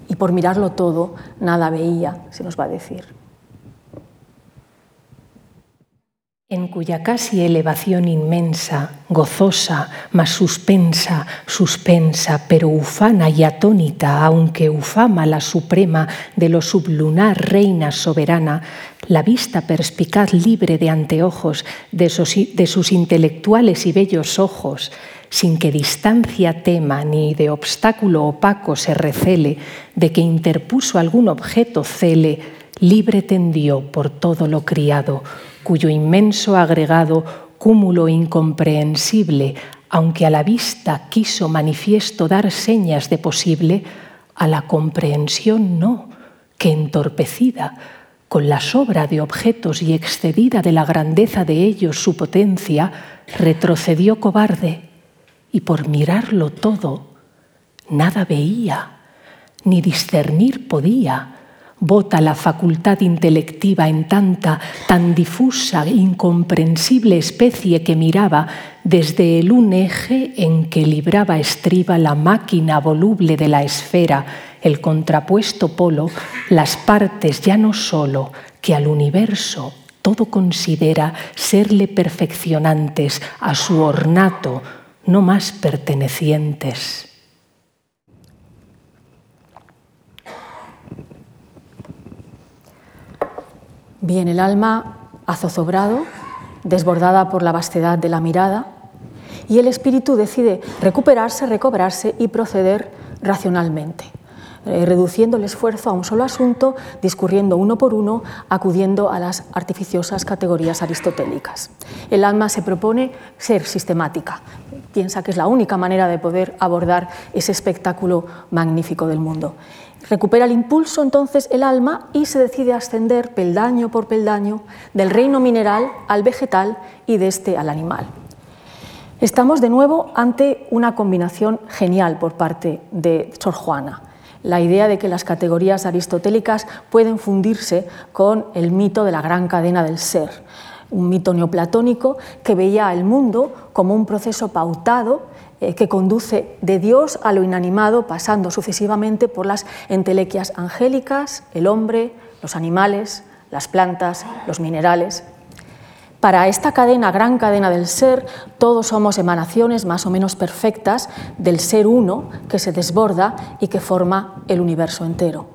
Y por mirarlo todo, nada veía, se nos va a decir. En cuya casi elevación inmensa, gozosa, mas suspensa, suspensa, pero ufana y atónita, aunque ufama la suprema de lo sublunar reina soberana, la vista perspicaz libre de anteojos de sus, de sus intelectuales y bellos ojos, sin que distancia tema ni de obstáculo opaco se recele, de que interpuso algún objeto cele, libre tendió por todo lo criado, cuyo inmenso agregado, cúmulo incomprensible, aunque a la vista quiso manifiesto dar señas de posible, a la comprensión no, que entorpecida, con la sobra de objetos y excedida de la grandeza de ellos su potencia, retrocedió cobarde y por mirarlo todo, nada veía, ni discernir podía, bota la facultad intelectiva en tanta, tan difusa, incomprensible especie que miraba desde el un eje en que libraba estriba la máquina voluble de la esfera, el contrapuesto polo, las partes ya no solo que al universo todo considera serle perfeccionantes a su ornato, no más pertenecientes. Bien, el alma ha zozobrado, desbordada por la vastedad de la mirada, y el espíritu decide recuperarse, recobrarse y proceder racionalmente, eh, reduciendo el esfuerzo a un solo asunto, discurriendo uno por uno, acudiendo a las artificiosas categorías aristotélicas. El alma se propone ser sistemática, piensa que es la única manera de poder abordar ese espectáculo magnífico del mundo. Recupera el impulso entonces el alma y se decide ascender peldaño por peldaño del reino mineral al vegetal y de este al animal. Estamos de nuevo ante una combinación genial por parte de Sor Juana, la idea de que las categorías aristotélicas pueden fundirse con el mito de la gran cadena del ser, un mito neoplatónico que veía el mundo como un proceso pautado que conduce de Dios a lo inanimado, pasando sucesivamente por las entelequias angélicas, el hombre, los animales, las plantas, los minerales. Para esta cadena, gran cadena del ser, todos somos emanaciones más o menos perfectas del ser uno que se desborda y que forma el universo entero.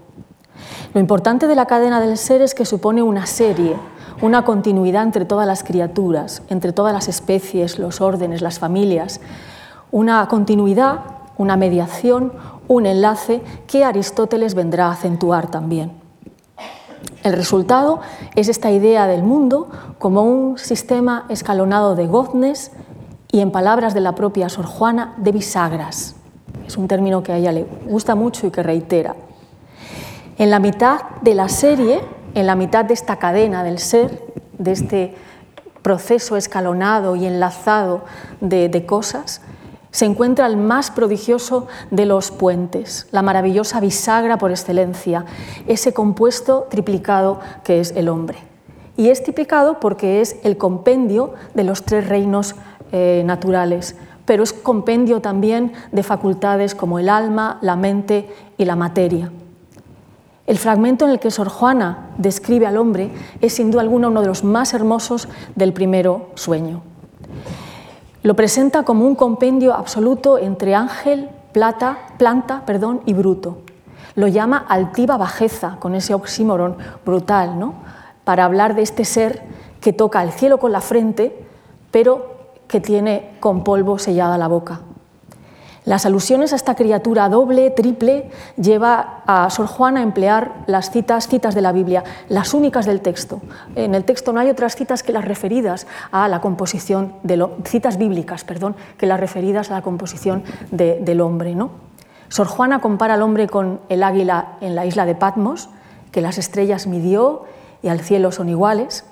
Lo importante de la cadena del ser es que supone una serie, una continuidad entre todas las criaturas, entre todas las especies, los órdenes, las familias, una continuidad, una mediación, un enlace que Aristóteles vendrá a acentuar también. El resultado es esta idea del mundo como un sistema escalonado de goznes y, en palabras de la propia Sor Juana, de bisagras. Es un término que a ella le gusta mucho y que reitera. En la mitad de la serie, en la mitad de esta cadena del ser, de este proceso escalonado y enlazado de, de cosas, se encuentra el más prodigioso de los puentes, la maravillosa bisagra por excelencia, ese compuesto triplicado que es el hombre. Y es triplicado porque es el compendio de los tres reinos eh, naturales, pero es compendio también de facultades como el alma, la mente y la materia. El fragmento en el que Sor Juana describe al hombre es sin duda alguna uno de los más hermosos del primero sueño. Lo presenta como un compendio absoluto entre ángel, plata, planta perdón, y bruto. Lo llama altiva bajeza, con ese oxímoron brutal, ¿no? para hablar de este ser que toca el cielo con la frente, pero que tiene con polvo sellada la boca. Las alusiones a esta criatura doble, triple, lleva a Sor Juan a emplear las citas, citas de la Biblia, las únicas del texto. En el texto no hay otras citas que las referidas a la composición de citas bíblicas, perdón, que las referidas a la composición del hombre. ¿no? Sor Juana compara al hombre con el águila en la isla de Patmos, que las estrellas midió y al cielo son iguales,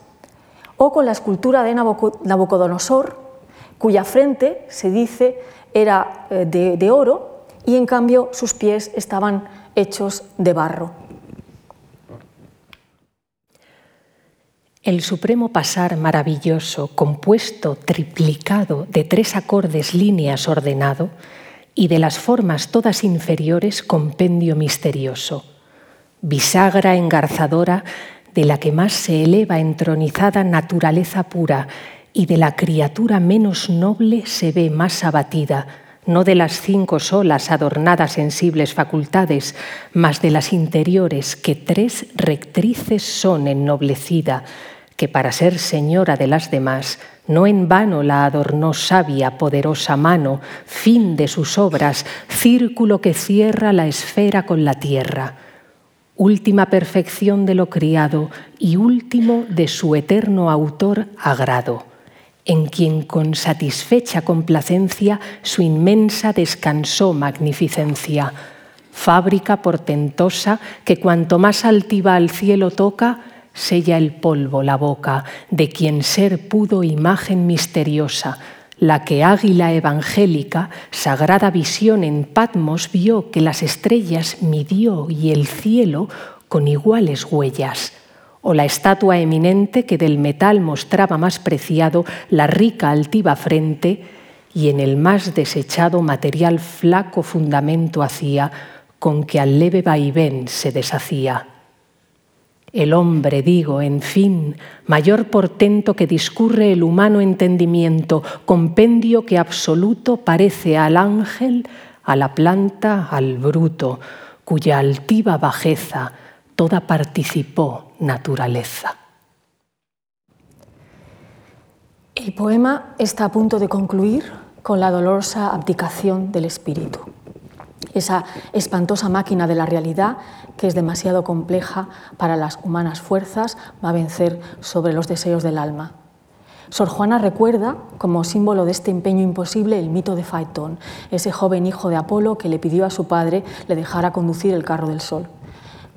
o con la escultura de Nabucodonosor, cuya frente se dice era eh, de, oro y en cambio sus pies estaban hechos de barro. El supremo pasar maravilloso, compuesto, triplicado, de tres acordes líneas ordenado, y de las formas todas inferiores, compendio misterioso, bisagra engarzadora de la que más se eleva entronizada naturaleza pura, y de la criatura menos noble se ve más abatida, no de las cinco solas adornadas sensibles facultades, mas de las interiores que tres rectrices son ennoblecida, que para ser señora de las demás, no en vano la adornó sabia, poderosa mano, fin de sus obras, círculo que cierra la esfera con la tierra, última perfección de lo criado y último de su eterno autor agrado en quien con satisfecha complacencia su inmensa descansó magnificencia, fábrica portentosa que cuanto más altiva al cielo toca, sella el polvo la boca, de quien ser pudo imagen misteriosa, la que águila evangélica, sagrada visión en Patmos vio que las estrellas midió y el cielo con iguales huellas, o la estatua eminente que del metal mostraba más preciado la rica altiva frente y en el más desechado material flaco fundamento hacía con que al leve vaivén se deshacía. El hombre, digo, en fin, mayor portento que discurre el humano entendimiento, compendio que absoluto parece al ángel, a la planta, al bruto, cuya altiva bajeza toda participó naturaleza. El poema está a punto de concluir con la dolorosa abdicación del espíritu, esa espantosa máquina de la realidad que es demasiado compleja para las humanas fuerzas, va a vencer sobre los deseos del alma. Sor Juana recuerda, como símbolo de este empeño imposible, el mito de Faetón, ese joven hijo de Apolo que le pidió a su padre le dejara conducir el carro del sol.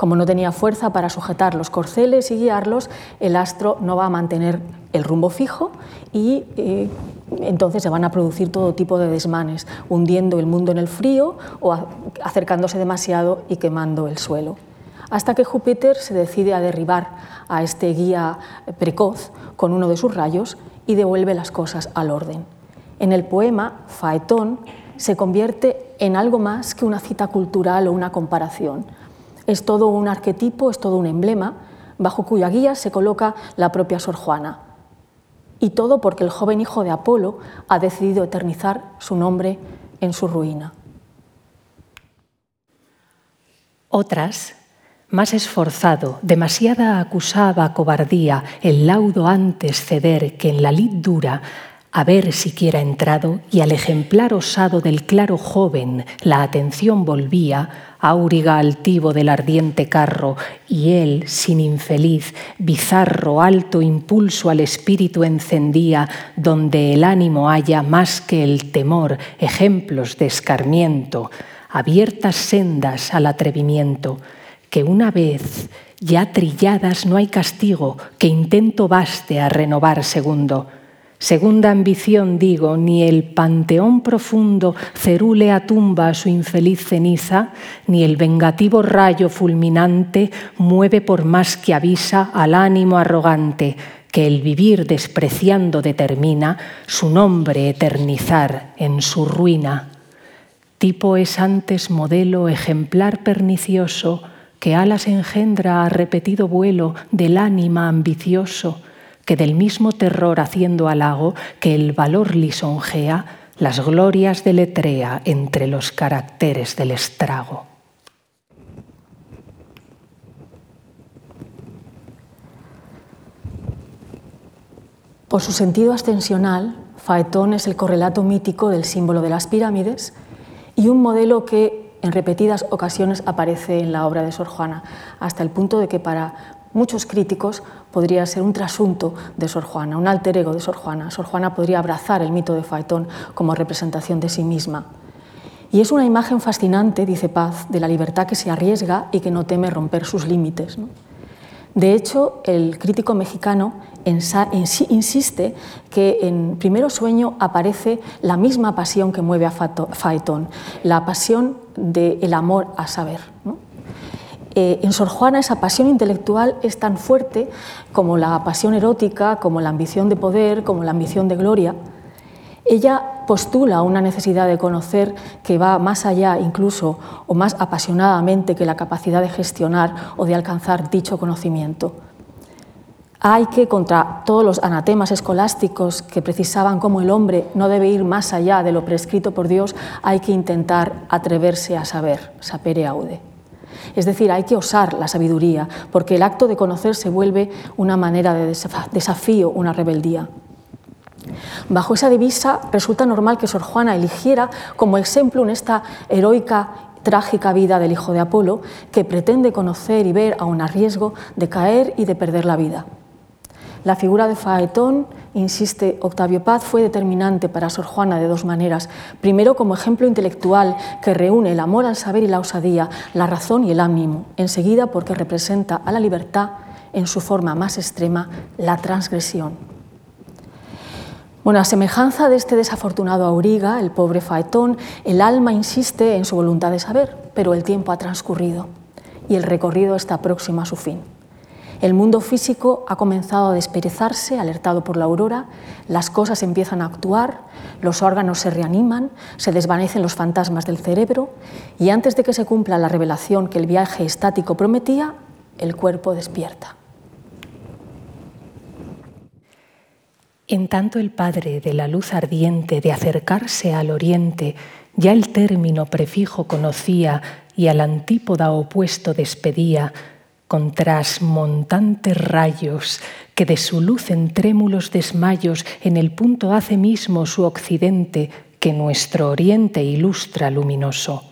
Como no tenía fuerza para sujetar los corceles y guiarlos, el astro no va a mantener el rumbo fijo y eh, entonces se van a producir todo tipo de desmanes, hundiendo el mundo en el frío o acercándose demasiado y quemando el suelo. Hasta que Júpiter se decide a derribar a este guía precoz con uno de sus rayos y devuelve las cosas al orden. En el poema, Faetón se convierte en algo más que una cita cultural o una comparación es todo un arquetipo, es todo un emblema, bajo cuya guía se coloca la propia Sor Juana. Y todo porque el joven hijo de Apolo ha decidido eternizar su nombre en su ruina. Otras, más esforzado, demasiada acusaba cobardía, el laudo antes ceder que en la lid dura haber siquiera entrado y al ejemplar osado del claro joven la atención volvía, áuriga altivo del ardiente carro, y él, sin infeliz, bizarro, alto impulso al espíritu encendía, donde el ánimo haya más que el temor, ejemplos de escarmiento, abiertas sendas al atrevimiento, que una vez ya trilladas no hay castigo, que intento baste a renovar segundo Segunda ambición, digo, ni el panteón profundo cerule a tumba su infeliz ceniza, ni el vengativo rayo fulminante mueve por más que avisa al ánimo arrogante, que el vivir despreciando determina su nombre eternizar en su ruina. Tipo es antes modelo ejemplar pernicioso que alas engendra a repetido vuelo del ánima ambicioso que del mismo terror haciendo halago que el valor lisonjea, las glorias deletrea entre los caracteres del estrago. Por su sentido ascensional, Faetón es el correlato mítico del símbolo de las pirámides y un modelo que en repetidas ocasiones aparece en la obra de Sor Juana, hasta el punto de que para muchos críticos podría ser un trasunto de Sor Juana, un alter ego de Sor Juana. Sor Juana podría abrazar el mito de Faetón como representación de sí misma. Y es una imagen fascinante, dice Paz, de la libertad que se arriesga y que no teme romper sus límites. De hecho, el crítico mexicano insiste que en Primero Sueño aparece la misma pasión que mueve a Faetón, la pasión del amor a saber. Eh, en Sor Juana esa pasión intelectual es tan fuerte como la pasión erótica, como la ambición de poder, como la ambición de gloria. Ella postula una necesidad de conocer que va más allá incluso o más apasionadamente que la capacidad de gestionar o de alcanzar dicho conocimiento. Hay que, contra todos los anatemas escolásticos que precisaban como el hombre no debe ir más allá de lo prescrito por Dios, hay que intentar atreverse a saber, sapere aude. Es decir, hay que osar la sabiduría, porque el acto de conocer se vuelve una manera de desafío, una rebeldía. Bajo esa divisa resulta normal que Sor Juana eligiera como ejemplo en esta heroica trágica vida del hijo de Apolo, que pretende conocer y ver aun a riesgo de caer y de perder la vida. La figura de Faetón, insiste Octavio Paz, fue determinante para Sor Juana de dos maneras. Primero, como ejemplo intelectual que reúne el amor al saber y la osadía, la razón y el ánimo. Enseguida, porque representa a la libertad en su forma más extrema, la transgresión. Bueno, a semejanza de este desafortunado Auriga, el pobre Faetón, el alma insiste en su voluntad de saber, pero el tiempo ha transcurrido y el recorrido está próximo a su fin. El mundo físico ha comenzado a desperezarse, alertado por la aurora, las cosas empiezan a actuar, los órganos se reaniman, se desvanecen los fantasmas del cerebro y antes de que se cumpla la revelación que el viaje estático prometía, el cuerpo despierta. En tanto el Padre de la luz ardiente de acercarse al oriente ya el término prefijo conocía y al antípoda opuesto despedía, con trasmontantes rayos que de su luz en trémulos desmayos en el punto hace mismo su occidente que nuestro oriente ilustra luminoso.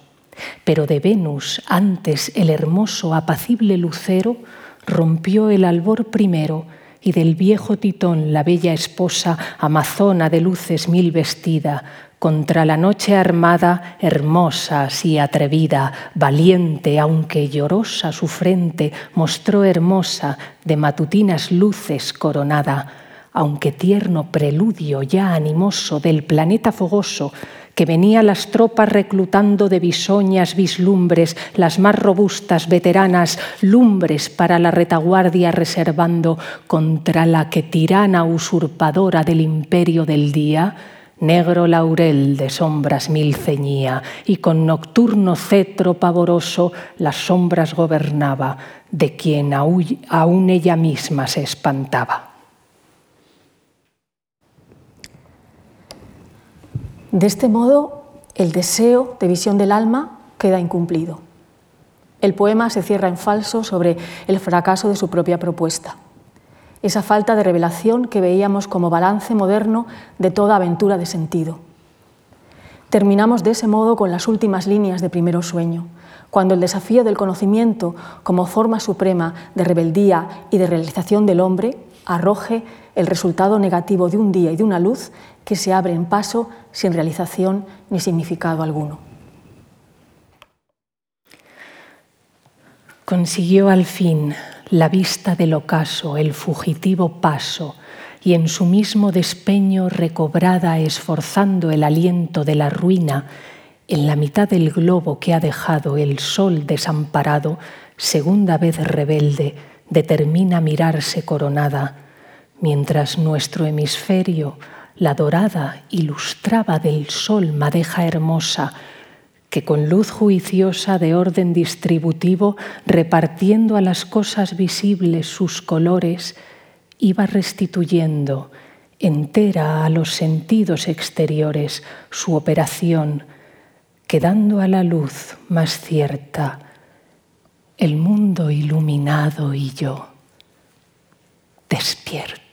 Pero de Venus antes el hermoso apacible lucero rompió el albor primero y del viejo Titón la bella esposa, amazona de luces mil vestida, contra la noche armada, hermosa así atrevida, valiente, aunque llorosa su frente, mostró hermosa, de matutinas luces coronada, aunque tierno preludio ya animoso del planeta fogoso, que venía las tropas reclutando de bisoñas vislumbres, las más robustas veteranas, lumbres para la retaguardia reservando contra la que tirana usurpadora del imperio del día, negro laurel de sombras mil ceñía, y con nocturno cetro pavoroso las sombras gobernaba, de quien aún ella misma se espantaba. De este modo, el deseo de visión del alma queda incumplido. El poema se cierra en falso sobre el fracaso de su propia propuesta esa falta de revelación que veíamos como balance moderno de toda aventura de sentido. Terminamos de ese modo con las últimas líneas de Primero Sueño, cuando el desafío del conocimiento como forma suprema de rebeldía y de realización del hombre arroje el resultado negativo de un día y de una luz que se abre en paso sin realización ni significado alguno. Consiguió al fin la vista del ocaso, el fugitivo paso, y en su mismo despeño recobrada, esforzando el aliento de la ruina, en la mitad del globo que ha dejado el sol desamparado, segunda vez rebelde, determina mirarse coronada, mientras nuestro hemisferio, la dorada, ilustraba del sol madeja hermosa, que con luz juiciosa de orden distributivo, repartiendo a las cosas visibles sus colores, iba restituyendo entera a los sentidos exteriores su operación, quedando a la luz más cierta el mundo iluminado y yo despierto.